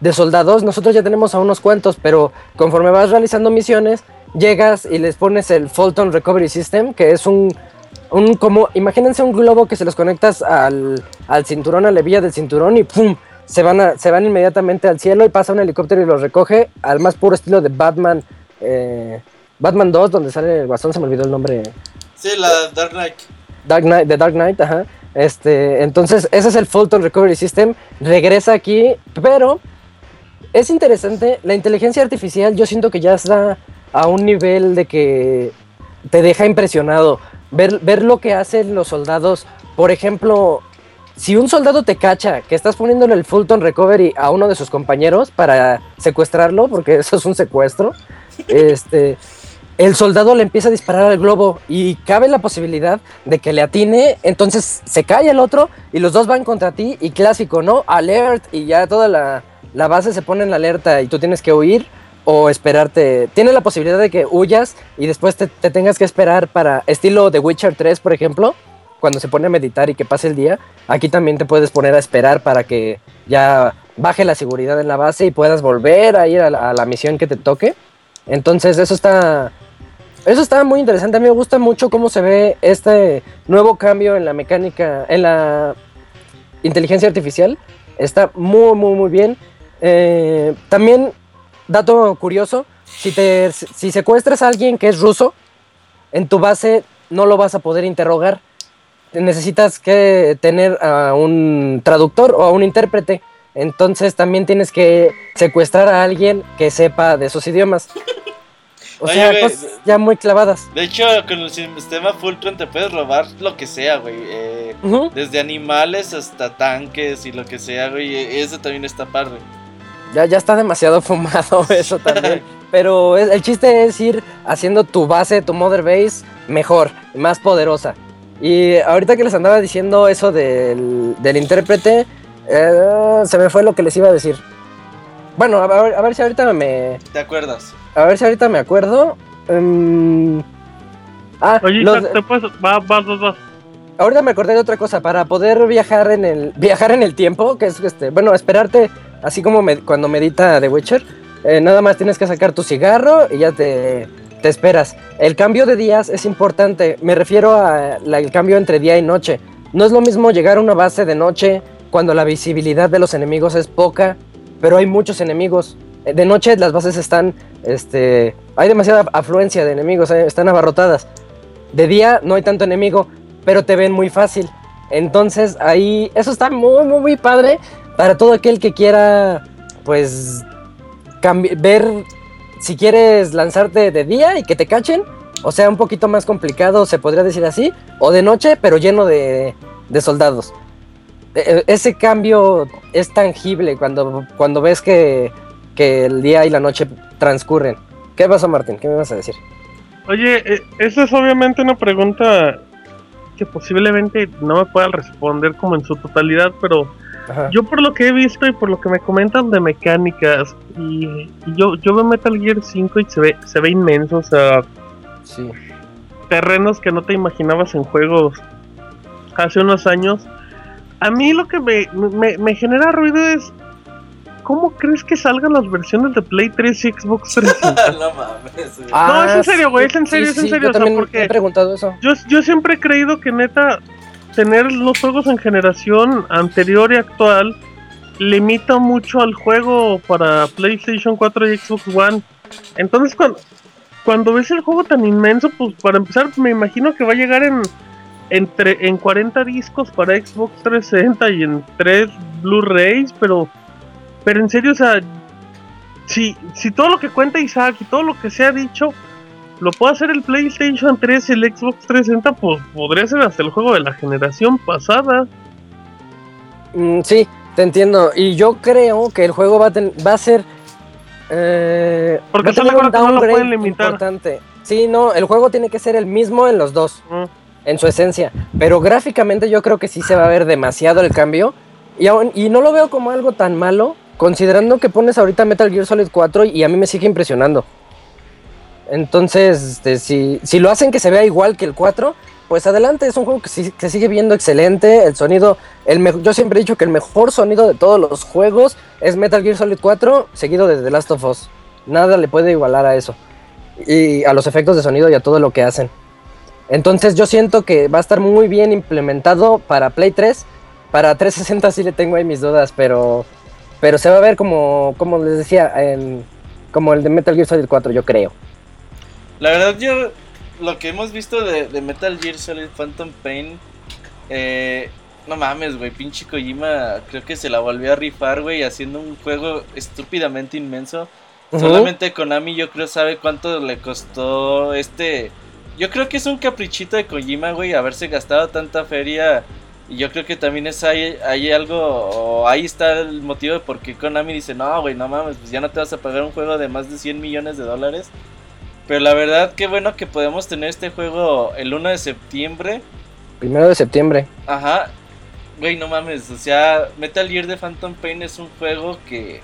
de soldados, nosotros ya tenemos a unos cuantos, pero conforme vas realizando misiones, llegas y les pones el Fulton Recovery System, que es un, un como, imagínense un globo que se los conectas al, al cinturón, a la hebilla del cinturón y ¡pum! se van, se van inmediatamente al cielo y pasa un helicóptero y los recoge al más puro estilo de Batman. Eh, Batman 2, donde sale el guasón, se me olvidó el nombre. Sí, la Dark Knight. Dark Knight, The Dark Knight, ajá. Este, entonces, ese es el Fulton Recovery System. Regresa aquí, pero es interesante. La inteligencia artificial, yo siento que ya está a un nivel de que te deja impresionado. Ver, ver lo que hacen los soldados. Por ejemplo, si un soldado te cacha que estás poniéndole el Fulton Recovery a uno de sus compañeros para secuestrarlo, porque eso es un secuestro, este, el soldado le empieza a disparar al globo y cabe la posibilidad de que le atine, entonces se cae el otro y los dos van contra ti y clásico, ¿no? Alert y ya toda la, base se pone en la alerta y tú tienes que huir o esperarte. Tiene la posibilidad de que huyas y después te, te tengas que esperar para estilo The Witcher 3, por ejemplo, cuando se pone a meditar y que pase el día, aquí también te puedes poner a esperar para que ya baje la seguridad en la base y puedas volver a ir a la, misión que te toque. Entonces eso está, eso está muy interesante. A mí me gusta mucho cómo se ve este nuevo cambio en la mecánica, en la inteligencia artificial. Está muy, muy, muy bien. Eh, también, dato curioso, si, si secuestras a alguien que es ruso, en tu base no lo vas a poder interrogar necesitas que tener a un traductor o a un intérprete. Entonces también tienes que secuestrar a alguien que sepa de esos idiomas. O sea, cosas ya muy clavadas. De hecho, con el sistema Fulton te puedes robar lo que sea, güey. Eh, desde animales hasta tanques y lo que sea, güey. E, eso también está padre. Ya, ya está demasiado fumado eso también. Pero el chiste es ir haciendo tu base, tu mother base, mejor, más poderosa. Y ahorita que les andaba diciendo eso del, del intérprete, eh, se me fue lo que les iba a decir. Bueno, a ver, a ver si ahorita me... ¿Te acuerdas? A ver si ahorita me acuerdo. Um... Ah, Oye, te puedes... vas, vas, vas. Ahorita me acordé de otra cosa, para poder viajar en el viajar en el tiempo, que es este, bueno, esperarte, así como cuando medita The Witcher, eh, nada más tienes que sacar tu cigarro y ya te, te esperas. El cambio de días es importante, me refiero al cambio entre día y noche. No es lo mismo llegar a una base de noche cuando la visibilidad de los enemigos es poca, pero hay muchos enemigos. Eh, de noche las bases están, este, hay demasiada afluencia de enemigos, eh, están abarrotadas. De día no hay tanto enemigo, pero te ven muy fácil. Entonces ahí, eso está muy, muy, muy padre para todo aquel que quiera, pues, ver si quieres lanzarte de día y que te cachen, o sea, un poquito más complicado, se podría decir así, o de noche, pero lleno de, soldados. E, e, ese cambio es tangible cuando, cuando ves que, el día y la noche transcurren. ¿Qué pasó, Martín? ¿Qué me vas a decir? Oye, e, esa es obviamente una pregunta que posiblemente no me pueda responder como en su totalidad, pero yo por lo que he visto y por lo que me comentan de mecánicas, y, yo, yo veo Metal Gear 5 y se ve, se ve inmenso, o sea, terrenos que no te imaginabas en juegos hace unos años. A mí lo que me, me, genera ruido es ¿cómo crees que salgan las versiones de Play 3 y Xbox 360? no mames. güey. Ah, No, es en serio, güey, es en sí, serio, es en sí, serio, Yo o sea, también porque- me he preguntado eso. Yo, yo siempre he creído que neta tener los juegos en generación anterior y actual limita mucho al juego para PlayStation 4 y Xbox One. Entonces cuando, cuando ves el juego tan inmenso, pues para empezar me imagino que va a llegar en entre en 40 discos para Xbox 360 y en 3 Blu-rays, pero pero en serio, o sea, si, si todo lo que cuenta Isaac y todo lo que se ha dicho lo puede hacer el PlayStation 3 y el Xbox 360, pues podría ser hasta el juego de la generación pasada. Mm, sí, te entiendo. Y yo creo que el juego va a, ten- va a ser. eh, Porque va a tener un no downgrade pueden limitar. importante. Sí, no, el juego tiene que ser el mismo en los dos, Mm. en su esencia. Pero gráficamente yo creo que sí se va a ver demasiado el cambio. Y, aún- y no lo veo como algo tan malo, considerando que pones ahorita Metal Gear Solid 4 y a mí me sigue impresionando. Entonces, este, si, si lo hacen que se vea igual que el 4, pues adelante, es un juego que, sigue viendo excelente, el sonido, el yo siempre he dicho que el mejor sonido de todos los juegos es Metal Gear Solid 4, seguido de The Last of Us. Nada le puede igualar a eso. Y a los efectos de sonido y a todo lo que hacen. Entonces yo siento que va a estar muy bien implementado para Play 3. Para 360 sí le tengo ahí mis dudas, pero, pero se va a ver como, como les decía, en, como el de Metal Gear Solid 4, yo creo. La verdad, yo lo que hemos visto de, de Metal Gear Solid Phantom Pain, eh, no mames, güey, pinche Kojima creo que se la volvió a rifar, güey, haciendo un juego estúpidamente inmenso. Solamente Konami yo creo sabe cuánto le costó este... Yo creo que es un caprichito de Kojima, güey, haberse gastado tanta feria. Y yo creo que también es ahí, hay algo, o ahí está el motivo de por qué Konami dice, no, güey, no mames, pues ya no te vas a pagar un juego de más de 100 millones de dólares. Pero la verdad, qué bueno que podemos tener este juego el 1 de septiembre. Primero de septiembre. Ajá. Güey, no mames, o sea, Metal Gear de Phantom Pain es un juego que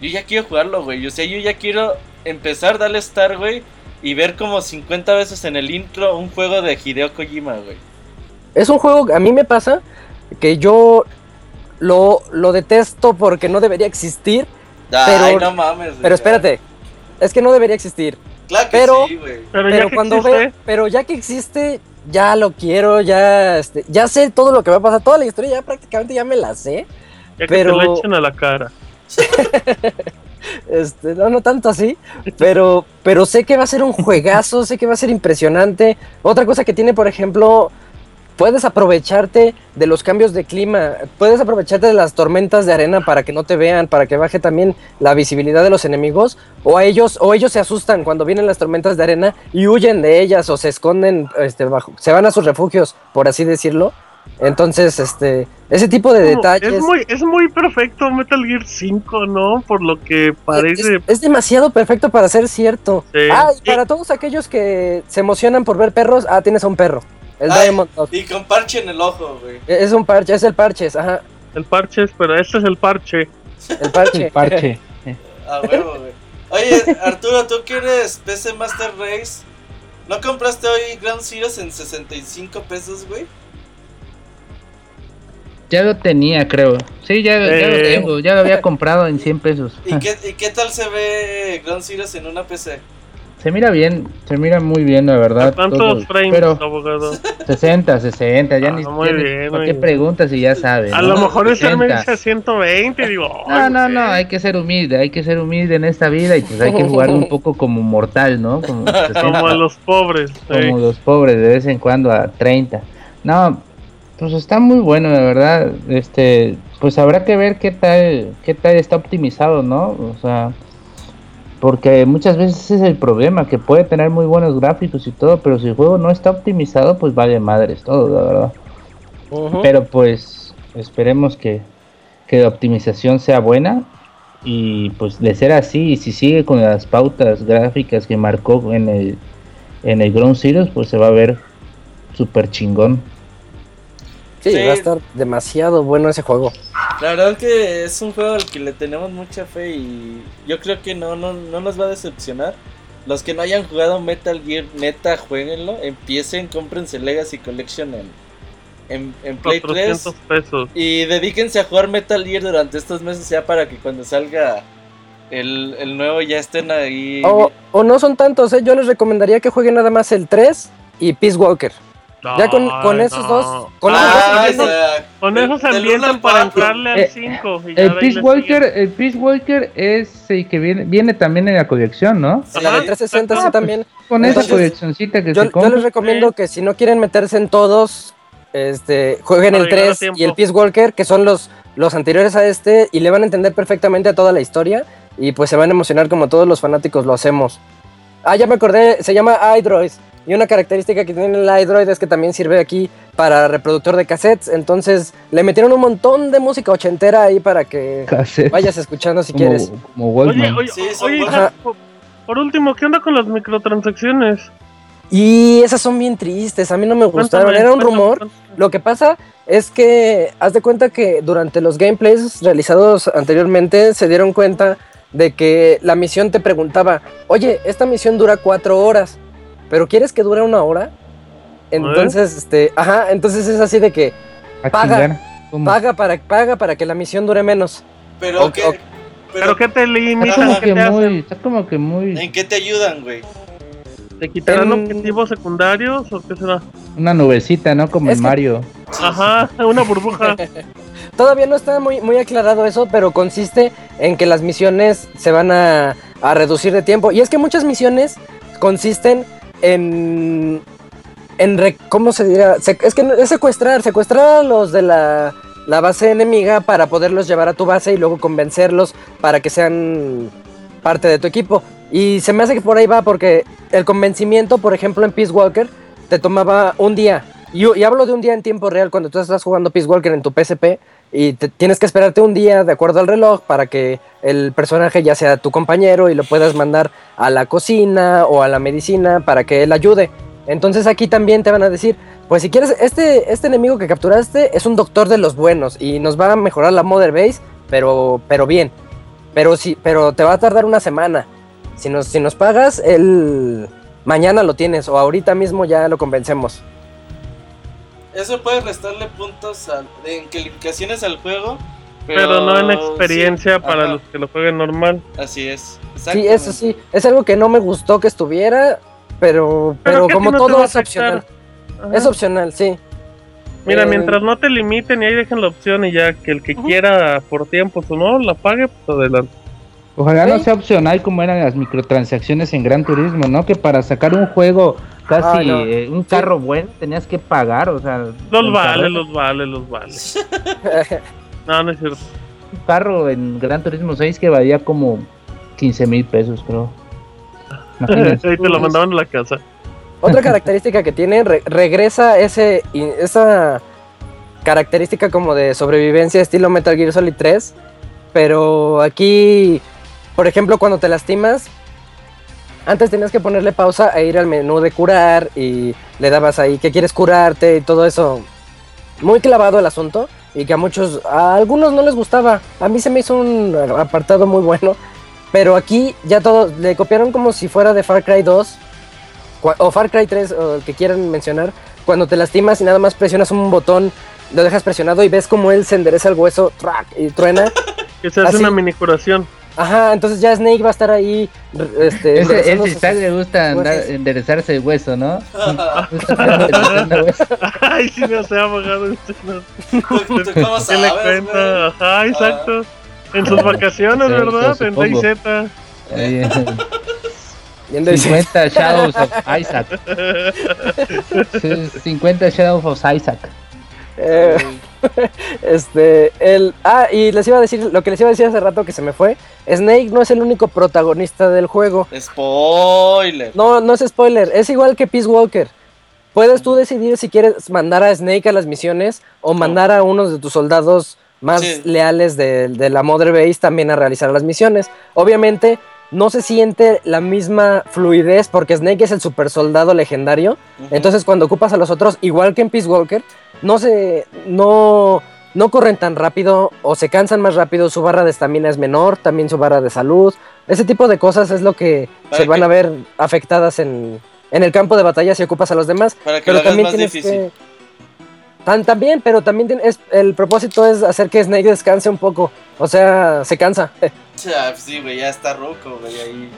yo ya quiero jugarlo, güey. O sea, yo ya quiero empezar, darle Star, güey, y ver como 50 veces en el intro un juego de Hideo Kojima, güey. Es un juego, a mí me pasa que yo lo, lo detesto porque no debería existir. Ay, Pero- no mames. güey. Pero espérate, es que no debería existir. Claro que pero- sí, güey. Pero, Pero ya que cuando existe, ve, pero ya que existe, ya lo quiero, ya, este, ya sé todo lo que va a pasar, toda la historia ya prácticamente ya me la sé. ya que pero- te lo echen a la cara. Este, no, no tanto así, pero, pero sé que va a ser un juegazo, sé que va a ser impresionante. Otra cosa que tiene, por ejemplo, puedes aprovecharte de los cambios de clima, puedes aprovecharte de las tormentas de arena para que no te vean, para que baje también la visibilidad de los enemigos, o a ellos, o ellos se asustan cuando vienen las tormentas de arena y huyen de ellas o se esconden, este, bajo, se van a sus refugios, por así decirlo. Entonces, este, ese tipo de detalles. Es muy, es muy perfecto Metal Gear 5, ¿no? Por lo que parece. Es, es demasiado perfecto para ser cierto. Sí. Ah, y para todos aquellos que se emocionan por ver perros, ah, tienes a un perro. El Ay. Diamond Dog. Y con parche en el ojo, güey. Es un parche, es el parches, ajá. El parche, pero este es el parche. El parche. El parche. A huevo, güey. Oye, Arturo, tú que eres PC Master Race, ¿no compraste hoy Ground Zeroes en 65 pesos, güey? Ya lo tenía, creo. Sí, ya, ya lo Eh. tengo. Ya lo había comprado en 100 pesos. ¿Y qué, ¿Y qué tal se ve Ground Zeroes en una PC? Se mira bien, se mira muy bien, la verdad. ¿Cuántos todo. frames, Pero abogado? 60, 60, ya Ah, ni muy ya ni- bien, ¿Por muy qué bien. preguntas si ya sabes? A no? lo mejor ese me 60. dice 120 y digo. No, ay, no, no, hay que ser humilde, hay que ser humilde en esta vida y pues hay que jugar un poco como mortal, ¿no? Como, 60, Como a los pobres. sí. como los pobres de vez en cuando a 30. No, pues está muy bueno, la verdad. Este, pues habrá que ver qué tal, qué tal está optimizado, ¿no? O sea, porque muchas veces ese es el problema, que puede tener muy buenos gráficos y todo, pero si el juego no está optimizado, pues vale madres todo, la verdad. Pero pues esperemos que, que la optimización sea buena y pues de ser así y si sigue con las pautas gráficas que marcó en el en el Ground Zeroes pues se va a ver súper chingón. Sí, Sí. va a estar demasiado bueno ese juego. La verdad que es un juego al que le tenemos mucha fe y yo creo que no, no, no nos va a decepcionar. Los que no hayan jugado Metal Gear, neta, jueguenlo, empiecen, cómprense Legacy Collection en, en, en Play 3. 400 pesos. Y dedíquense a jugar Metal Gear durante estos meses ya para que cuando salga el, el nuevo ya estén ahí. O, o no son tantos, ¿eh? yo les recomendaría que jueguen nada más el 3 y Peace Walker. Ya con, con esos no. dos, con Ah, esos Con del- eso se del ambientan para entrarle al Eh, 5. El Peace Walker, el Peace Walker es el que viene, viene también en la colección, ¿no? Sí. la de 360 sí Ah, también. Con esa coleccioncita que Yo, se yo compra. les recomiendo que si no quieren meterse en todos, este, jueguen Para el llegar a 3 tiempo. y el Peace Walker, que son los, los anteriores a este, y le van a entender perfectamente a toda la historia, y pues se van a emocionar como todos los fanáticos lo hacemos. Ah, ya me acordé, se llama iDroid, y una característica que tiene el iDroid es que también sirve aquí para reproductor de cassettes, entonces le metieron un montón de música ochentera ahí para que Cassette, vayas escuchando si como, quieres. como Oye, oye, Sí, oye, por, por último, ¿qué onda con las microtransacciones? Y esas son bien tristes, a mí no me gustaron, Cuéntame, era un cuéntame, rumor. cuéntame. Lo que pasa es que haz de cuenta que durante los gameplays realizados anteriormente se dieron cuenta de que la misión te preguntaba, oye, esta misión dura cuatro horas, pero ¿quieres que dure una hora? Entonces, este, ajá, entonces es así de que paga. paga para, paga para que la misión dure menos. Pero, Ok, ¿qué- ok. ¿Pero qué te Está limitan? como ¿Qué que te hacen? muy, está como que muy ¿En qué te ayudan, güey? ¿Te quitarán En- objetivos secundarios o qué será? una nubecita, ¿no? Como Es en que- Mario. Ajá, una burbuja. Todavía no está muy, muy aclarado eso, pero consiste en que las misiones se van a, a reducir de tiempo. Y es que muchas misiones consisten en. en ¿Cómo se dirá? Es que es secuestrar, secuestrar a los de la, la base enemiga para poderlos llevar a tu base y luego convencerlos para que sean parte de tu equipo. Y se me hace que por ahí va porque el convencimiento, por ejemplo, en Peace Walker, te tomaba un día. Y hablo de un día en tiempo real cuando tú estás jugando Peace Walker en tu PSP y te- tienes que esperarte un día de acuerdo al reloj para que el personaje ya sea tu compañero y lo puedas mandar a la cocina o a la medicina para que él ayude. Entonces aquí también te van a decir, pues si quieres, este, este enemigo que capturaste es un doctor de los buenos y nos va a mejorar la Mother Base, pero, pero bien. Pero, sí, pero te va a tardar una semana. Si nos, si nos pagas, el mañana lo tienes o ahorita mismo ya lo convencemos. Eso puede restarle puntos al- en calificaciones al juego. Pero no en sí, experiencia para ajá, los que lo jueguen normal. Así es. Sí, eso sí. Es algo que no me gustó que estuviera, pero, pero, como no todo es opcional. Ajá. Es opcional, sí. Mira, Eh, mientras no te limiten y ahí dejen la opción y ya que el que quiera por tiempo o no la pague, pues adelante. Ojalá no sea opcional como eran las microtransacciones en Gran Turismo, ¿no? Que para sacar un juego casi no. eh, un carro bueno tenías que pagar, o sea, Los vale, carro- los vale, los vale. No, no es cierto. un carro en Gran Turismo 6 que valía como 15 mil pesos, creo. Ahí te lo mandaban a la casa. Otra característica que tiene, re- regresa ese, esa característica como de sobrevivencia estilo Metal Gear Solid 3. Pero aquí, por ejemplo, cuando te lastimas, antes tenías que ponerle pausa e ir al menú de curar y le dabas ahí que quieres curarte y todo eso. Muy clavado el asunto y que a muchos, a algunos no les gustaba. A mí se me hizo un apartado muy bueno. Pero aquí ya todo, le copiaron como si fuera de Far Cry 2 cua- o Far Cry 3 o el que quieran mencionar. Cuando te lastimas y nada más presionas un botón, lo dejas presionado y ves como él se endereza el hueso y truena. Que se hace Así. una mini curación. Ajá, entonces ya Snake va a estar ahí. Este, Ese, ese le gusta andar, enderezarse el hueso, ¿no? Ay, sí, no se ha abogado. este, no. ¿Tú, tú cómo ¿Qué le cuenta? Ajá, exacto. En sus vacaciones, ¿verdad? En. DayZ. Y- 50 Shadows of Isaac. Sí, 50 Shadows of Isaac. Eh, este, el, ah, y les iba a decir, lo que les iba a decir hace rato que se me fue, Snake no es el único protagonista del juego. Spoiler. No, no es spoiler, es igual que Peace Walker. Puedes tú decidir si quieres mandar a Snake a las misiones o mandar a unos de tus soldados más Sí. leales de, de la Mother Base también a realizar las misiones. Obviamente no se siente la misma fluidez porque Snake es el super soldado legendario. Entonces cuando ocupas a los otros, igual que en Peace Walker, no se no no corren tan rápido o se cansan más rápido, su barra de estamina es menor, también su barra de salud. Ese tipo de cosas es lo que se van a ver afectadas en, en el campo de batalla si ocupas a los demás. Para que Pero lo también más tienes difícil. que Tan, también, pero también es, el propósito es hacer que Snake descanse un poco. O sea, se cansa. Ya, pues sí, güey, ya está roco, güey, ahí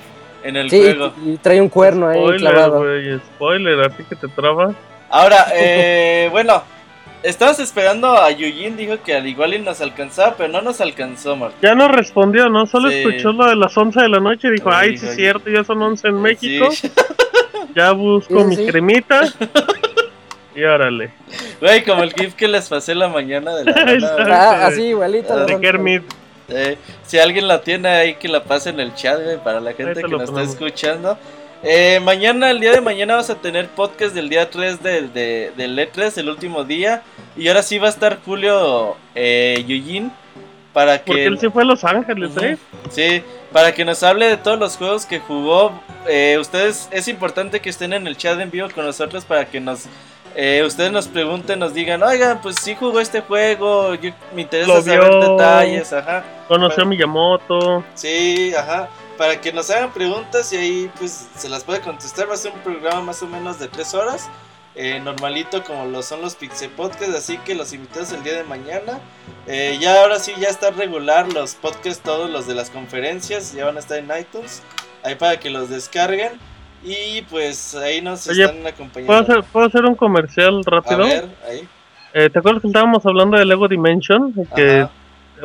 en el Sí, juego. y, y trae un cuerno ahí Spoiler, clavado. güey, spoiler, a ti que te traba. Ahora, eh, bueno, estamos esperando a Yujin, dijo que al igual y nos alcanzaba, pero no nos alcanzó, Mark. Ya no respondió, ¿no? Solo Sí. escuchó lo de las 11 de la noche y dijo, ay, dijo, sí es "Ay". cierto, ya son 11 en México, Sí. ya busco Sí, mi sí. cremita. y órale. Güey, como el GIF que les pasé la mañana de la. Ah, así igualito. Ah, De. Kermit. Eh, si alguien la tiene ahí, que la pase en el chat, güey, para la gente te que nos está escuchando. Eh, mañana, el día de mañana, vamos a tener podcast del día 3 de, de, del E3, el último día. Y ahora sí va a estar Julio eh, Yujin para que. Porque él se fue a Los Ángeles. ¿eh? Sí, para que nos hable de todos los juegos que jugó. Eh, ustedes, es importante que estén en el chat en vivo con nosotros para que nos. Eh, ustedes nos pregunten, nos digan, oigan, pues sí jugó este juego, yo, me interesa Lo saber vio. detalles, ajá. Conoció a Miyamoto. Sí, ajá. Para que nos hagan preguntas y ahí pues se las puede contestar. Va a ser un programa más o menos de tres horas. eh, normalito como lo son los Pixel Podcasts. Así que los invitados el día de mañana. Eh, ya ahora sí ya está regular los podcasts, todos los de las conferencias. Ya van a estar en iTunes. Ahí para que los descarguen. Y pues ahí nos Oye, están ¿Puedo acompañando. hacer, ¿Puedo hacer un comercial a rápido? ver, ahí. Eh, ¿Te acuerdas que estábamos hablando de Lego Dimension? Que Ajá,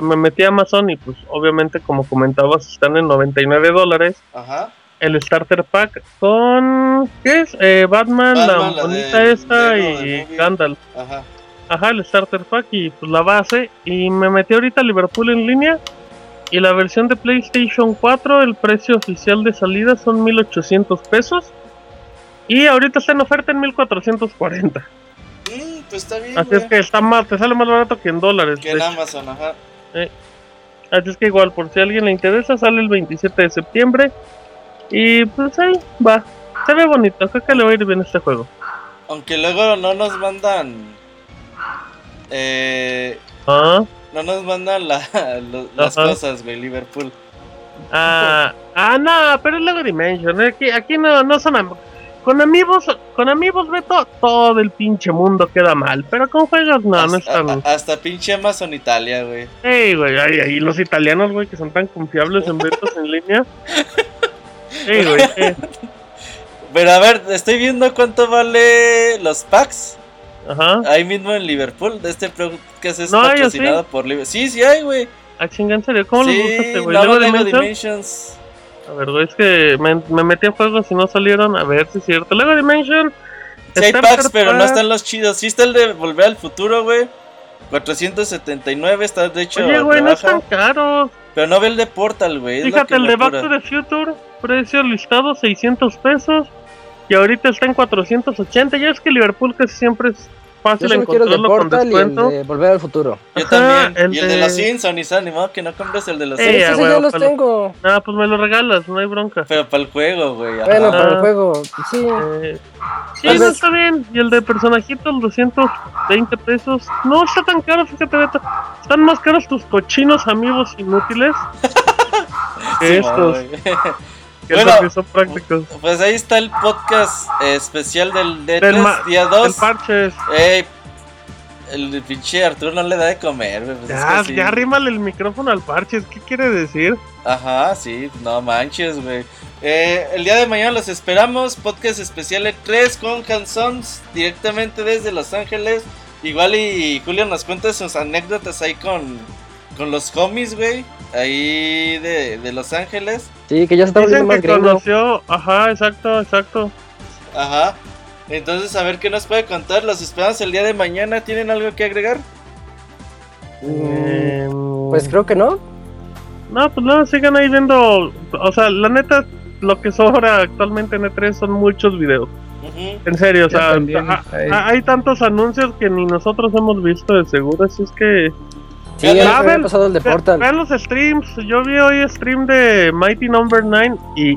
me metí a Amazon y pues obviamente como comentabas están en 99 dólares. ajá. El starter pack con... ¿Qué es? Eh, Batman, Batman, la bonita esta de- y. Gandalf. Ajá. Ajá, el starter pack y pues la base. Y me metí ahorita a Liverpool en línea. Y la versión de PlayStation 4, el precio oficial de salida son 1800 pesos. Y ahorita está en oferta en 1440. Mm, pues está bien. Así es que está más, te sale más barato que en dólares. Que en. Amazon, ajá. Así es que igual, por si a alguien le interesa, sale el 27 de septiembre. Y pues ahí va. Se ve bonito, creo que le va a ir bien este juego. Aunque luego no nos mandan. Eh, Ah, no nos mandan la- las Ajá. cosas, güey, Liverpool. ah, ah no, pero es Lego Dimension. eh, Aquí, aquí no, no son am- Con amigos, con amigos, Beto, todo el pinche mundo queda mal. Pero con juegos no, no están. a- hasta pinche Amazon Italia, güey. Ey, güey, ay, ay, los italianos, güey, que son tan confiables en ventas en línea. Ey, güey, eh, Pero a ver, estoy viendo cuánto vale los packs. Ajá. Ahí mismo en Liverpool. De este podcast es No hay, ¿o patrocinado por Liverpool. Sí, sí hay, güey. A chinga, en serio, ¿cómo Sí, gusta este, güey? Lego ¿Lego Lego Dimension? Dimensions. A ver, güey, es que me, me metí a juegos y no salieron. A ver si es cierto. Lego Dimension. Sí hay packs, pero no están los chidos. Sí está el de Volver al Futuro, güey. 479 está de hecho Oye, güey, no están caros. Pero no ve el de Portal, güey. lo Fíjate, el de Back to the Future, precio listado 600 pesos. Y ahorita está en 480. Ya es que Liverpool casi siempre es Yo fácil solo quiero el de encontrarlo con Portal y el descuento. de Volver al Futuro. Yo Ajá, también. el y el de, de- los Simpsons, y sale, ni modo que no compres el de los Eh, Simpsons. esos ya los ojalá. tengo. Nada, pues me lo regalas, no hay bronca. Pero para el juego, güey. Bueno, para Ah. el juego, sí. Eh, sí, no está bien. Y el de personajitos, 220 pesos. No está tan caro, fíjate, Beto. Están más caros tus cochinos amigos inútiles que Sí, estos. que Bueno. son prácticos. Pues ahí está el podcast eh, especial del D3, Del día El 2. parches. Ey, el pinche Arturo no le da de comer, pues es Ya, sí. ya arrímale el micrófono al parches. ¿Qué quiere decir? Ajá, sí, no manches, güey. Eh, el día de mañana los esperamos. Podcast especial E3 con Hansons directamente desde Los Ángeles. Igual y Julio nos cuenta sus anécdotas ahí con, con los homies, güey. Ahí de, de Los Ángeles. Sí, que ya se está Dicen más que gringo. conoció. Ajá, exacto, exacto. Ajá. Entonces, a ver qué nos puede contar. Los esperamos el día de mañana. ¿Tienen algo que agregar? Eh, Pues creo que no. No, pues no, sigan ahí viendo. O sea, la neta, lo que sobra actualmente en E3 son muchos videos. En serio, o sea, también, a- hay tantos anuncios que ni nosotros hemos visto de seguro. Así es que. Sí, Vean- ya había pasado el de Portal. Vean los streams. Yo vi hoy stream de Mighty Number 9 y.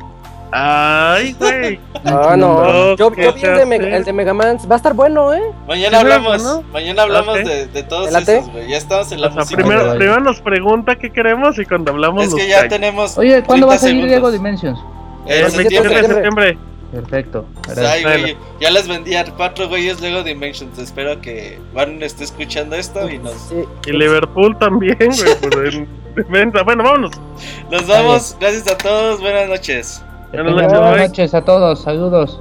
¡Ay, güey! Ah, no. No, Yo, ¿qué yo vi el de, Mega- el de Mega Man. Va a estar bueno, ¿eh? Mañana hablamos. ¿no? Mañana hablamos Ok. de, de todos esos, güey. Ya estamos en la O sea, música. primero, primero nos pregunta qué queremos y cuando hablamos es que ya cae. tenemos. Oye, ¿cuándo va a 30 salir. Lego Dimensions? Eh, El 27 de septiembre. septiembre. Perfecto. Pues, ay, güey, ya les vendí a cuatro güeyes Lego Dimensions. Espero que Van esté escuchando esto y nos. Y Liverpool también, güey. Pues, bueno, vámonos. Nos vamos. Gracias a todos. Buenas noches. Buenas noches a todos. Saludos.